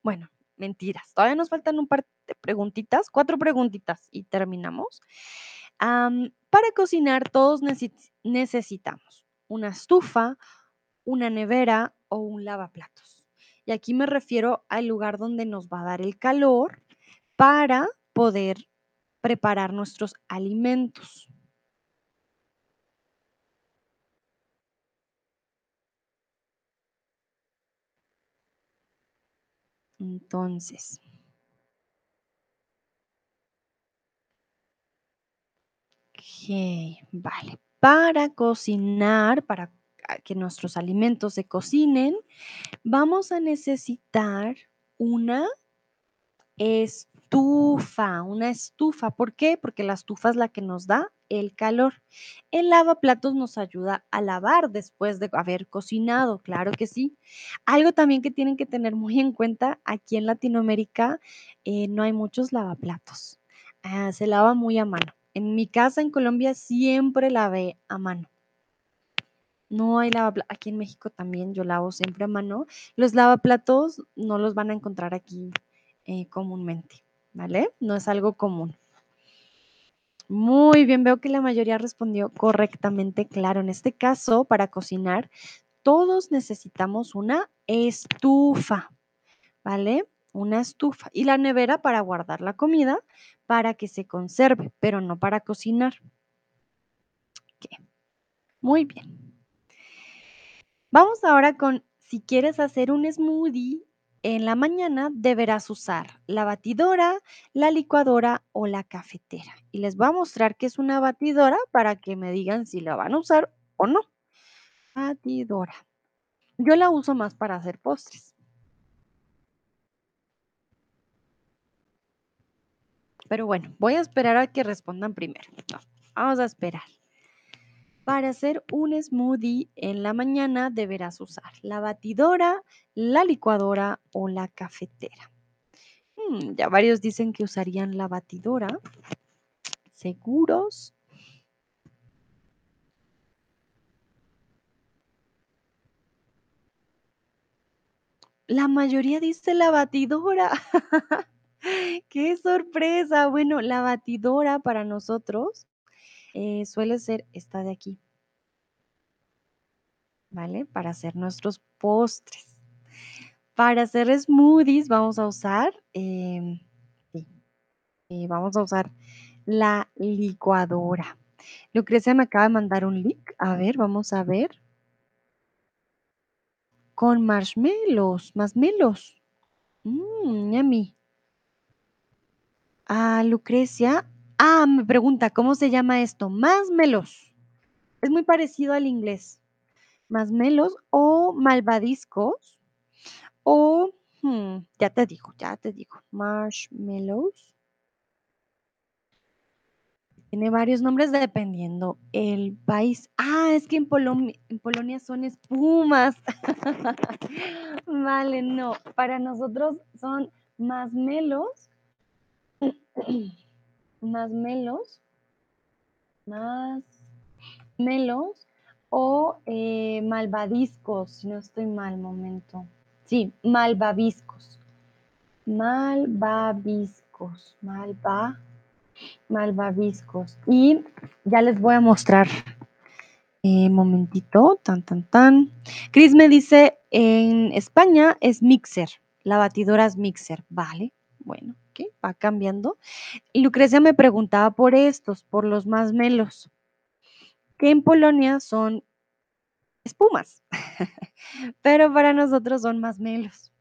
Bueno, mentiras, todavía nos faltan un par de preguntitas, 4 preguntitas y terminamos. Am, para cocinar todos necesi necesitamos una estufa, una nevera o un lavaplatos. Y aquí me refiero al lugar donde nos va a dar el calor para poder preparar nuestros alimentos. Entonces, vale. Para cocinar, para que nuestros alimentos se cocinen, vamos a necesitar una estufa, una estufa, ¿por qué? Porque la estufa es la que nos da el calor. El lavaplatos nos ayuda a lavar después de haber cocinado, claro que sí. Algo también que tienen que tener muy en cuenta, aquí en Latinoamérica, eh, no hay muchos lavaplatos, ah, se lava muy a mano. En mi casa en Colombia siempre lavé a mano. No hay lavapla aquí en México también yo lavo siempre a mano. Los lavaplatos no los van a encontrar aquí, eh, comúnmente, ¿vale? No es algo común. Muy bien, veo que la mayoría respondió correctamente. Claro, en este caso, para cocinar, todos necesitamos una estufa, ¿vale? Una estufa y la nevera para guardar la comida para que se conserve, pero no para cocinar. Muy bien. Vamos ahora con, si quieres hacer un smoothie en la mañana, deberás usar la batidora, la licuadora o la cafetera. Y les voy a mostrar qué es una batidora para que me digan si la van a usar o no. Batidora. Yo la uso más para hacer postres. Pero bueno, voy a esperar a que respondan primero. No, vamos a esperar. Para hacer un smoothie en la mañana deberás usar la batidora, la licuadora o la cafetera. Mm, ya varios dicen que usarían la batidora. ¿Seguros? La mayoría dice la batidora. ¡Qué sorpresa! Bueno, la batidora para nosotros, eh, suele ser esta de aquí. ¿Vale? Para hacer nuestros postres. Para hacer smoothies vamos a usar, em, sí, eh, vamos a usar la licuadora. Lucrecia me acaba de mandar un link. A ver, vamos a ver. Con marshmallows, masmelos. Mm, yummy. Ah, Lucrecia. Ah, me pregunta, ¿cómo se llama esto? Masmelos. Es muy parecido al inglés. Masmelos o malvadiscos o, mm, ya te digo, ya te digo, marshmallows. Tiene varios nombres dependiendo el país. Ah, es que en en Polonia son espumas. Vale, no, para nosotros son masmelos. Masmelos. Masmelos o eh, malvaviscos, si no estoy mal, momento. Sí, malvaviscos. Malvaviscos, malva, malvaviscos. Y ya les voy a mostrar. Eh, momentito, tan, tan, tan. Chris me dice, en España es mixer, la batidora es mixer, vale, bueno, Va cambiando. Lucrecia me preguntaba por estos, por los más melos, que en Polonia son espumas, pero para nosotros son más melos,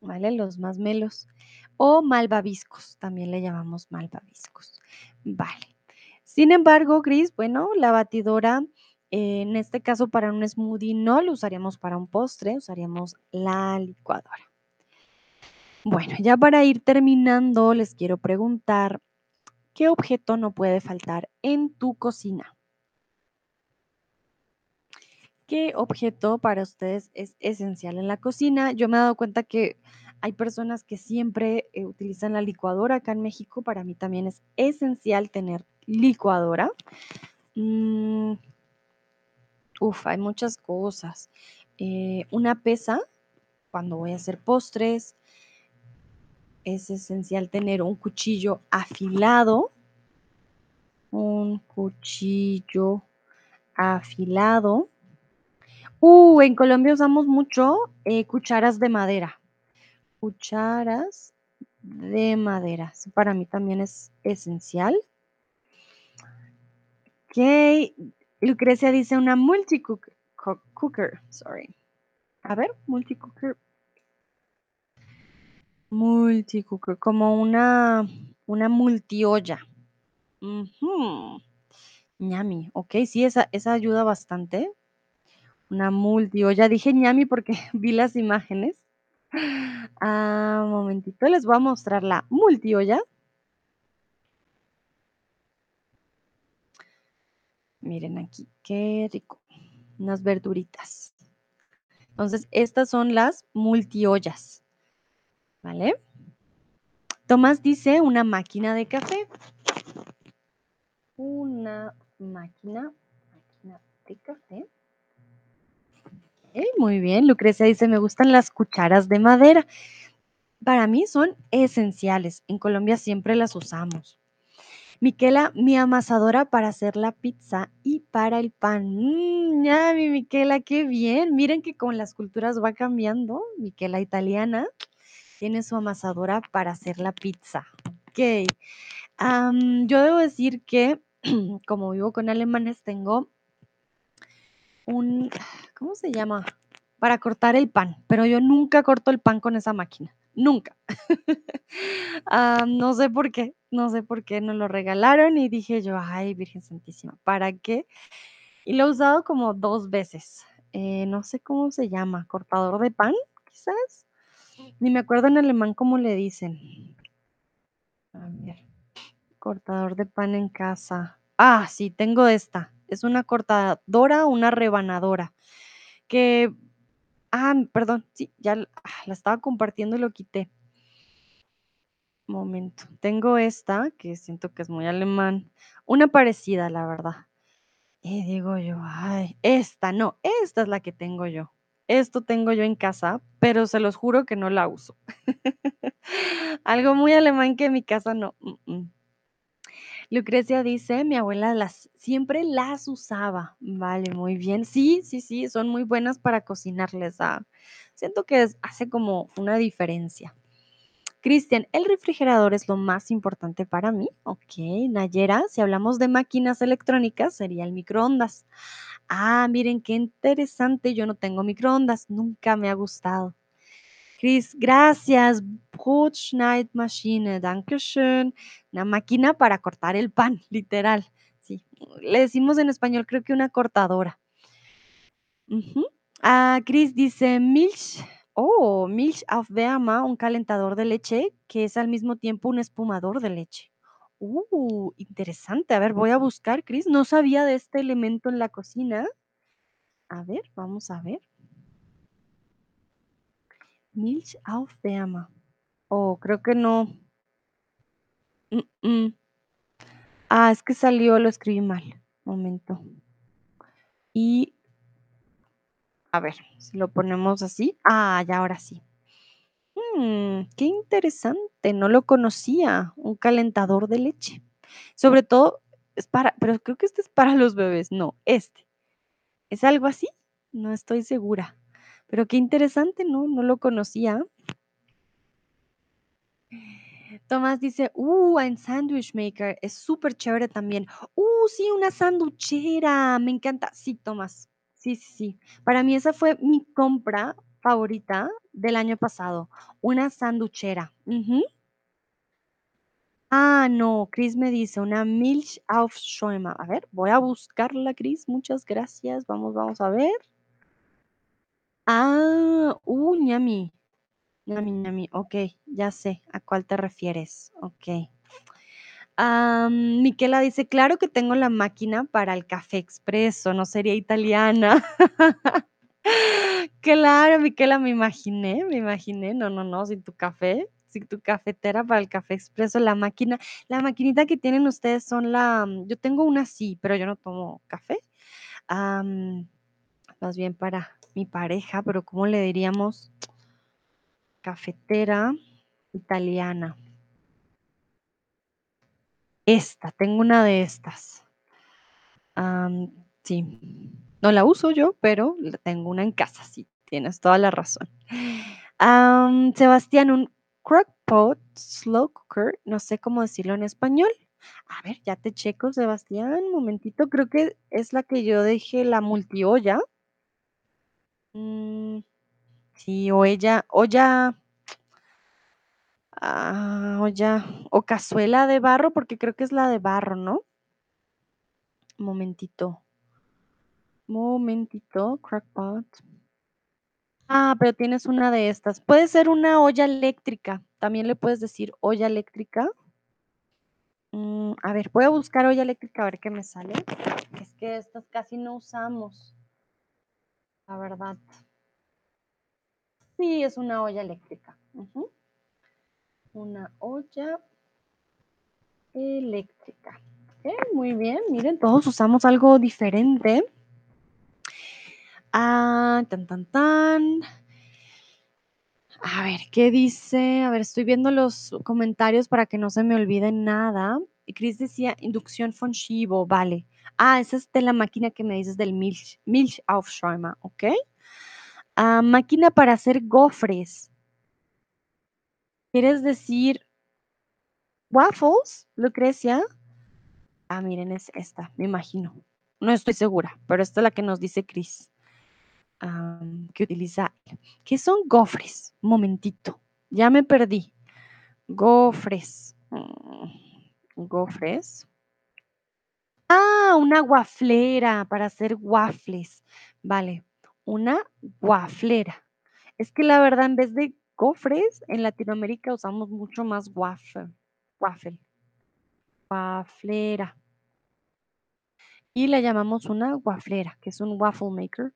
¿vale? Los más melos. O malvaviscos, también le llamamos malvaviscos. Vale. Sin embargo, Chris, bueno, la batidora, eh, en este caso para un smoothie no lo usaríamos para un postre, usaríamos la licuadora. Bueno, ya para ir terminando, les quiero preguntar, ¿qué objeto no puede faltar en tu cocina? ¿Qué objeto para ustedes es esencial en la cocina? Yo me he dado cuenta que hay personas que siempre eh, utilizan la licuadora acá en México. Para mí también es esencial tener licuadora. Mm, uf, hay muchas cosas. Eh, una pesa, cuando voy a hacer postres, es esencial tener un cuchillo afilado. Un cuchillo afilado. Uh, en Colombia usamos mucho eh, cucharas de madera. Cucharas de madera. Eso para mí también es esencial. Ok. Lucrecia dice una multi-cooker. Cooker, sorry. A ver, multi-cooker. Multi-cooker, como una, una multi-olla. Uh Ñami, ok, sí, esa, esa ayuda bastante. Una multi-olla. Dije ñami porque vi las imágenes. Ah, un momentito, les voy a mostrar la multi-olla. Miren aquí, qué rico. Unas verduritas. Entonces, estas son las multiollas. ¿Vale? Tomás dice una máquina de café. Una máquina, máquina de café. muy bien. Lucrecia dice, me gustan las cucharas de madera. Para mí son esenciales. En Colombia siempre las usamos. Miquela, mi amasadora para hacer la pizza y para el pan. Mm, ya, mi Miquela, qué bien. Miren que con las culturas va cambiando. Miquela italiana tiene su amasadora para hacer la pizza. Ok. yo debo decir que como vivo con alemanes, tengo un, ¿cómo se llama? Para cortar el pan, pero yo nunca corto el pan con esa máquina, nunca. no sé por qué, no sé por qué nos lo regalaron y dije yo, ay, Virgen Santísima, ¿para qué? Y lo he usado como dos veces. Eh, no sé cómo se llama, cortador de pan, quizás. Ni me acuerdo en alemán cómo le dicen. A ver, cortador de pan en casa. Ah, sí, tengo esta. Es una cortadora, una rebanadora. Que, ah, perdón, sí, ya ah, la estaba compartiendo y lo quité. Momento. Tengo esta, que siento que es muy alemán. Una parecida, la verdad. Y digo yo, ay, esta no, esta es la que tengo yo. Esto tengo yo en casa, pero se los juro que no la uso. Algo muy alemán que en mi casa no. Lucrecia dice, mi abuela las siempre las usaba. Vale, muy bien. Sí, sí, sí, son muy buenas para cocinarles. Ah, siento que hace como una diferencia. Cristian, el refrigerador es lo más importante para mí. Ok, Nayera, si hablamos de máquinas electrónicas, sería el microondas. Ah, miren qué interesante. Yo no tengo microondas, nunca me ha gustado. Chris, gracias. Brotschneidmaschine, dankeschön. Una máquina para cortar el pan, literal. Sí, le decimos en español, creo que una cortadora. Ah, Chris dice Milch. Oh, Milch auf Wärme, un calentador de leche que es al mismo tiempo un espumador de leche. Uh, interesante. A ver, voy a buscar, Chris. No sabía de este elemento en la cocina. A ver, vamos a ver. Milch auf Wärme. Oh, creo que no. Ah, es que salió, lo escribí mal. Momento. Y a ver, si lo ponemos así. Ah, ya ahora sí. Mm, qué interesante, no lo conocía, un calentador de leche. Sobre todo es para, pero creo que este es para los bebés, no, este. ¿Es algo así? No estoy segura. Pero qué interesante, ¿no? No lo conocía. Tomás dice, uh, ein Sandwich Maker, es súper chévere también. Uh, sí, una sanduchera, me encanta. Sí, Tomás, sí, sí, sí. Para mí esa fue mi compra favorita del año pasado, una sanduchera. Ah, no, Chris me dice una Milch auf Schäumer. A ver, voy a buscarla, Chris. Muchas gracias. Vamos, vamos a ver. Ah, uh, ñami. Ñami, ñami. Ok, ya sé a cuál te refieres. Ok. Am, Miquela dice, claro que tengo la máquina para el café expreso, no sería italiana. Claro, Miquela, me imaginé, me imaginé. No, no, no, sin tu café, sin tu cafetera para el café expreso, la máquina, la maquinita que tienen ustedes son la, mm, yo tengo una sí, pero yo no tomo café. Más bien para mi pareja, pero ¿cómo le diríamos? Cafetera italiana. Esta, tengo una de estas. Sí, no la uso yo, pero tengo una en casa, sí, tienes toda la razón. Sebastián, un crockpot slow cooker, no sé cómo decirlo en español. A ver, ya te checo, Sebastián, un momentito, creo que es la que yo dejé, la multiolla. Mm, sí, o ella, olla, ah, olla, o cazuela de barro, porque creo que es la de barro, ¿no? Un momentito. Momentito, crockpot. Ah, pero tienes una de estas. Puede ser una olla eléctrica. También le puedes decir olla eléctrica. Mm, a ver, voy a buscar olla eléctrica a ver qué me sale. Es que estas casi no usamos. La verdad. Sí, es una olla eléctrica. Una olla eléctrica. Muy bien. Miren, todos usamos algo diferente. Ah, tan, tan, tan. A ver, ¿qué dice? A ver, estoy viendo los comentarios para que no se me olvide nada. Y Chris decía inducción von Schivo, vale. Ah, esa es de la máquina que me dices del Milch, Milch Aufschäumer, ¿ok? Ah, máquina para hacer gofres. ¿Quieres decir waffles, Lucrecia? Ah, miren, es esta, me imagino. No estoy segura, pero esta es la que nos dice Chris. Que utiliza. ¿Qué son gofres? Un momentito. Ya me perdí. Gofres. Mm, Gofres. Ah, una guaflera para hacer waffles. Vale, una guaflera. Es que la verdad, en vez de gofres, en Latinoamérica usamos mucho más waffle. Waffle. Waflera. Y la llamamos una guaflera, que es un waffle maker.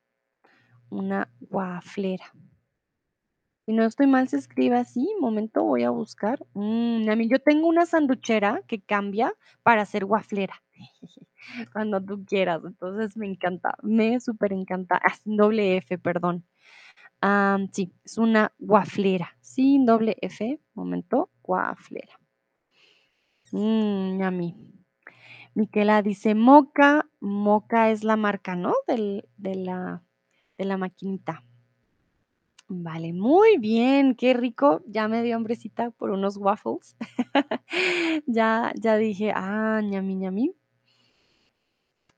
Una guaflera. Si no estoy mal, se escribe así. Momento, voy a buscar. Mm, a mí, yo tengo una sanduchera que cambia para hacer guaflera. Cuando tú quieras. Entonces me encanta. Me súper encanta. Ah, doble F, perdón. Am, sí, es una guaflera. Sin doble F. Momento, guaflera. Mmm, a mí. Miquela dice Moca. Moca es la marca, ¿no? Del- de, la, de la maquinita. Vale, muy bien, qué rico. Ya me dio hambrecita por unos waffles. Ya, ya dije, ah, ñami, ñami.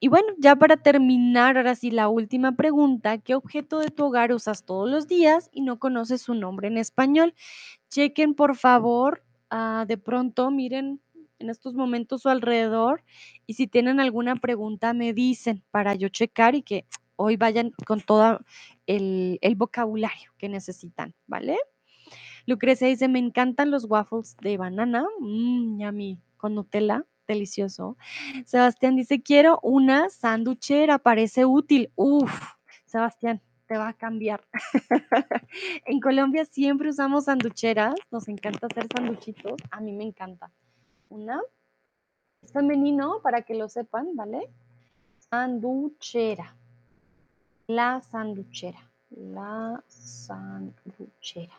Y bueno, ya para terminar, ahora sí, la última pregunta, ¿qué objeto de tu hogar usas todos los días y no conoces su nombre en español? Chequen, por favor, ah, de pronto, miren en estos momentos su alrededor y si tienen alguna pregunta me dicen para yo checar y que hoy vayan con todo el, vocabulario que necesitan, ¿vale? Lucrecia dice, me encantan los waffles de banana, mmm, yummy, con Nutella, delicioso. Sebastián dice, quiero una sanduchera, parece útil. Uf, Sebastián, te va a cambiar. en Colombia siempre usamos sanducheras, nos encanta hacer sanduchitos, a mí me encanta. Una, es femenino para que lo sepan, ¿vale? Sanduchera. La sanduchera. La sanduchera.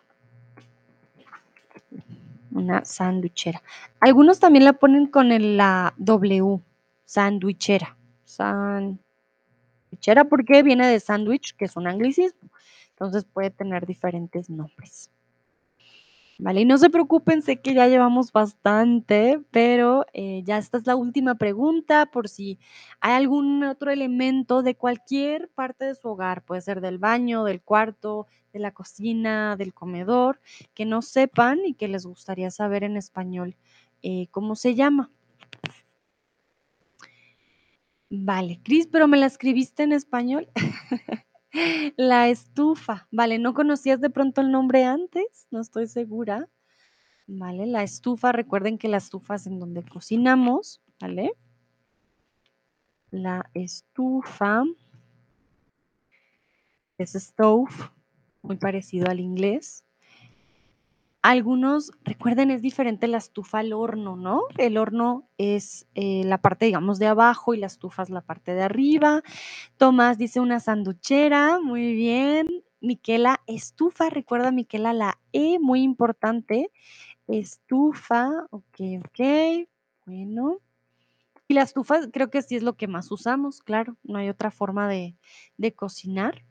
Una sanduchera. Algunos también la ponen con el, la W. Sandwichera. Sandwichera porque viene de sandwich, que es un anglicismo. Entonces puede tener diferentes nombres. Vale, y no se preocupen, sé que ya llevamos bastante, pero eh, ya esta es la última pregunta por si hay algún otro elemento de cualquier parte de su hogar, puede ser del baño, del cuarto, de la cocina, del comedor, que no sepan y que les gustaría saber en español eh, cómo se llama. Vale, Cris, pero me la escribiste en español. la estufa. Vale, ¿no conocías de pronto el nombre antes? No estoy segura. Vale, la estufa, recuerden que la estufa es en donde cocinamos, ¿vale? La estufa es stove, muy parecido al inglés. Algunos, recuerden, es diferente la estufa al horno, ¿no? El horno es eh, la parte, digamos, de abajo y la estufa es la parte de arriba. Tomás dice una sanduchera, muy bien. Miquela, estufa, recuerda, Miquela, la E, muy importante. Estufa, ok, ok, bueno. Y la estufa creo que sí es lo que más usamos, claro, no hay otra forma de, de cocinar.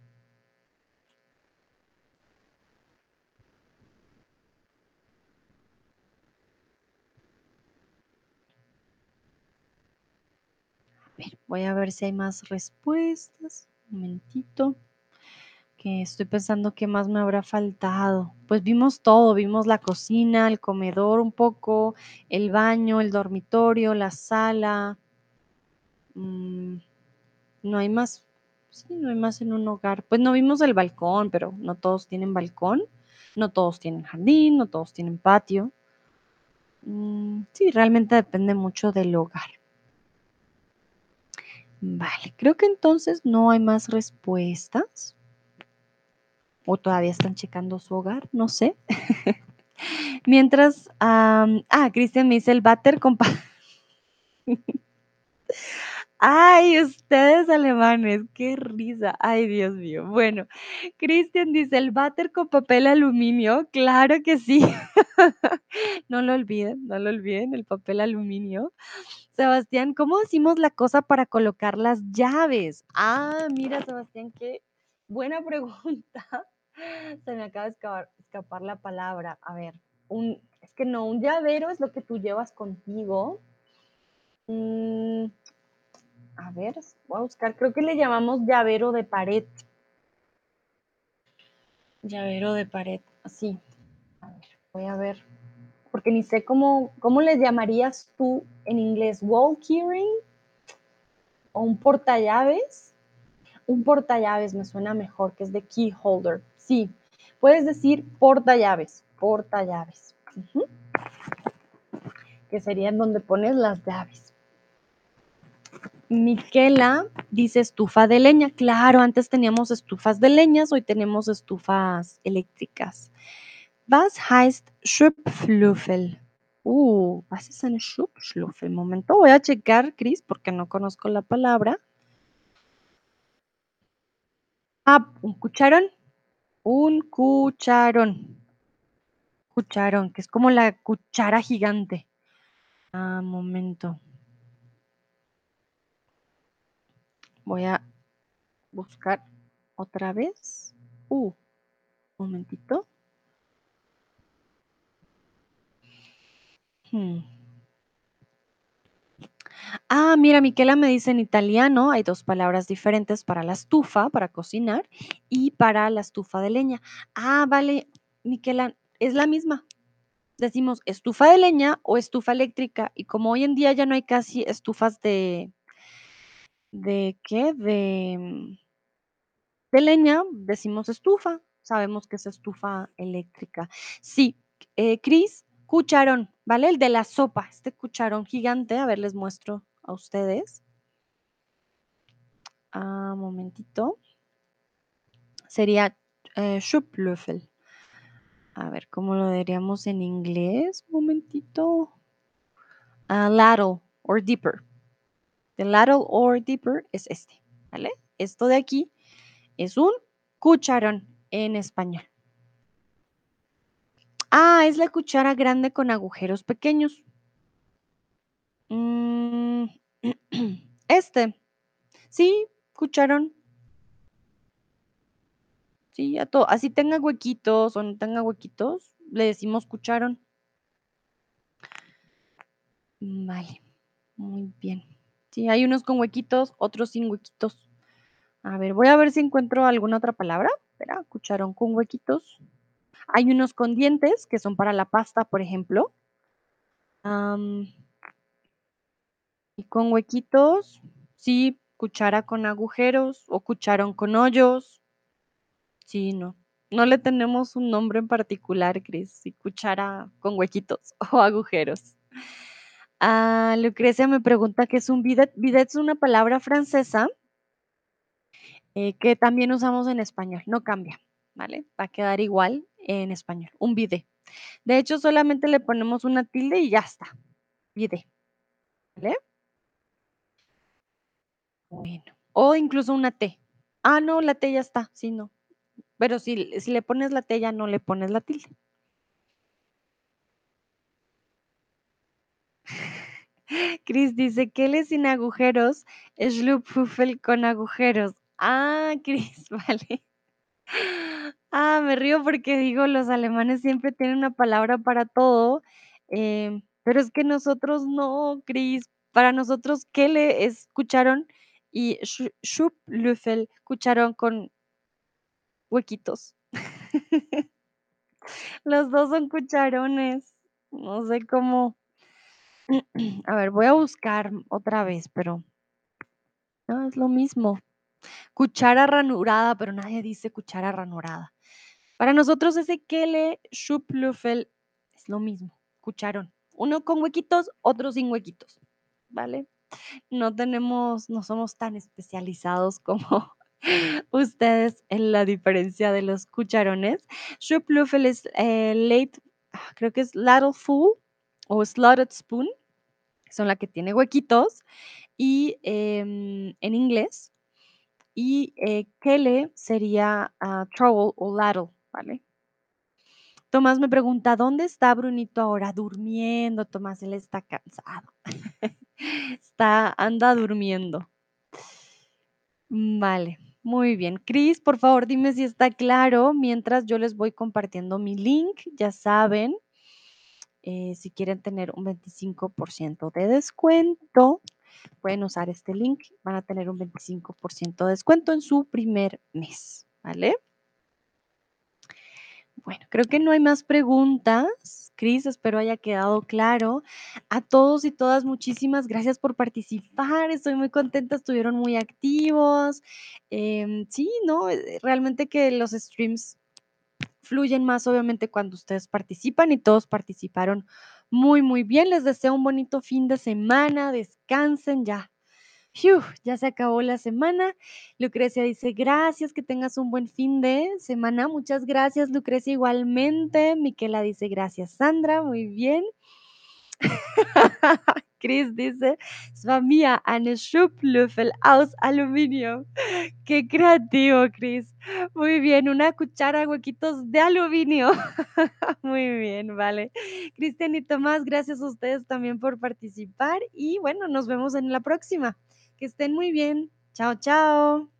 Ver, voy a ver si hay más respuestas. Un momentito. Que estoy pensando qué más me habrá faltado. Pues vimos todo, vimos la cocina, el comedor un poco, el baño, el dormitorio, la sala. Mm, no hay más. Sí, no hay más en un hogar. Pues no vimos el balcón, pero no todos tienen balcón. No todos tienen jardín, no todos tienen patio. Mm, sí, realmente depende mucho del hogar. Vale, creo que entonces no hay más respuestas. O todavía están checando su hogar, no sé. Mientras, ah, Cristian me dice el váter con... Ay, ustedes alemanes, qué risa. Ay, Dios mío. Bueno, Cristian dice el váter con papel aluminio. Claro que sí. no lo olviden, no lo olviden, el papel aluminio. Sebastián, ¿cómo decimos la cosa para colocar las llaves? Ah, mira, Sebastián, qué buena pregunta. Se me acaba de escapar, la palabra. A ver, es que no, un llavero es lo que tú llevas contigo. Mm, a ver, voy a buscar, creo que le llamamos llavero de pared. Llavero de pared, así. A ver, voy a ver, porque ni sé cómo, cómo le llamarías tú en inglés, wall keyring o un portallaves. Un portallaves me suena mejor, que es de key holder. Sí, puedes decir portallaves, portallaves. llaves. Que sería en donde pones las llaves. Miquela dice estufa de leña. Claro, antes teníamos estufas de leñas, hoy tenemos estufas eléctricas. Was heißt Schupflüffel? Uh, was ist eine Schupflüffel? Momento, voy a checar, Cris, porque no conozco la palabra. Ah, un cucharón. Un cucharón. Cucharón, que es como la cuchara gigante. Ah, momento. Voy a buscar otra vez. Uh, un momentito. Hmm. Ah, mira, Miquela me dice en italiano, hay dos palabras diferentes para la estufa, para cocinar, y para la estufa de leña. Ah, vale, Miquela, es la misma. Decimos estufa de leña o estufa eléctrica, y como hoy en día ya no hay casi estufas de, ¿De qué? De, mm, de leña, decimos estufa. Sabemos que es estufa eléctrica. Sí, eh, Cris, cucharón, ¿vale? El de la sopa, este cucharón gigante. A ver, les muestro a ustedes. Ah, momentito. Sería eh, A ver, ¿cómo lo diríamos en inglés? Momentito. Uh, ladle or dipper. The ladle or dipper es este, ¿vale? Esto de aquí es un cucharón en español. Ah, es la cuchara grande con agujeros pequeños. Mm, este. Sí, cucharón. Sí, a todo. Así tenga huequitos o no tenga huequitos, le decimos cucharón. Vale, muy bien. Sí, hay unos con huequitos, otros sin huequitos. A ver, voy a ver si encuentro alguna otra palabra. Espera, cucharón con huequitos. Hay unos con dientes que son para la pasta, por ejemplo. y con huequitos, sí, cuchara con agujeros o cucharón con hoyos. Sí, no. No le tenemos un nombre en particular, Cris. Sí, cuchara con huequitos o agujeros. Ah, Lucrecia me pregunta qué es un bidet. Bidet es una palabra francesa eh, que también usamos en español. No cambia, ¿vale? Va a quedar igual en español. Un bidet. De hecho, solamente le ponemos una tilde y ya está. Bidet. ¿Vale? Bueno. O incluso una T. Ah, no, la T ya está. Sí, no. Pero si, si le pones la T ya no le pones la tilde. Cris dice, le sin agujeros, Schlupfhuffel con agujeros. Ah, Cris, vale. Ah, me río porque digo, los alemanes siempre tienen una palabra para todo, em, pero es que nosotros no, Cris. Para nosotros, Kele es cucharón y Schublöffel, cucharón con huequitos. Los dos son cucharones. No sé cómo. A ver, voy a buscar otra vez, pero no es lo mismo. Cuchara ranurada, pero nadie dice cuchara ranurada. Para nosotros ese Kele Schublöffel es lo mismo, cucharón. Uno con huequitos, otro sin huequitos, ¿vale? No tenemos, no somos tan especializados como ustedes en la diferencia de los cucharones. Schublöffel es eh, late, ah, creo que es ladle full o slotted spoon, son la que tiene huequitos, y em, en inglés. Y eh, Kele sería uh, trouble o ladle, ¿vale? Tomás me pregunta, ¿dónde está Brunito ahora? Durmiendo, Tomás, él está cansado. está, anda durmiendo. Mm, vale, muy bien. Cris, por favor, dime si está claro mientras yo les voy compartiendo mi link. Ya saben, eh, si quieren tener un 25% de descuento, pueden usar este link. Van a tener un 25% de descuento en su primer mes, ¿vale? Bueno, creo que no hay más preguntas. Cris, espero haya quedado claro. A todos y todas, muchísimas gracias por participar. Estoy muy contenta, estuvieron muy activos. Em, sí, ¿no? Eh, realmente que los streams fluyen más, obviamente, cuando ustedes participan y todos participaron muy, muy bien. Les deseo un bonito fin de semana. Descansen ya ya se acabó la semana. Lucrecia dice, gracias, que tengas un buen fin de semana. Muchas gracias, Lucrecia, igualmente. Miquela dice, gracias, Sandra, muy bien. Chris dice, es mir eine Schublöffel aus Aluminio. Qué creativo, Chris. Muy bien, una cuchara huequitos de aluminio. Muy bien, vale. Cristian y Tomás, gracias a ustedes también por participar y bueno, nos vemos en la próxima. Que estén muy bien. Chao, chao.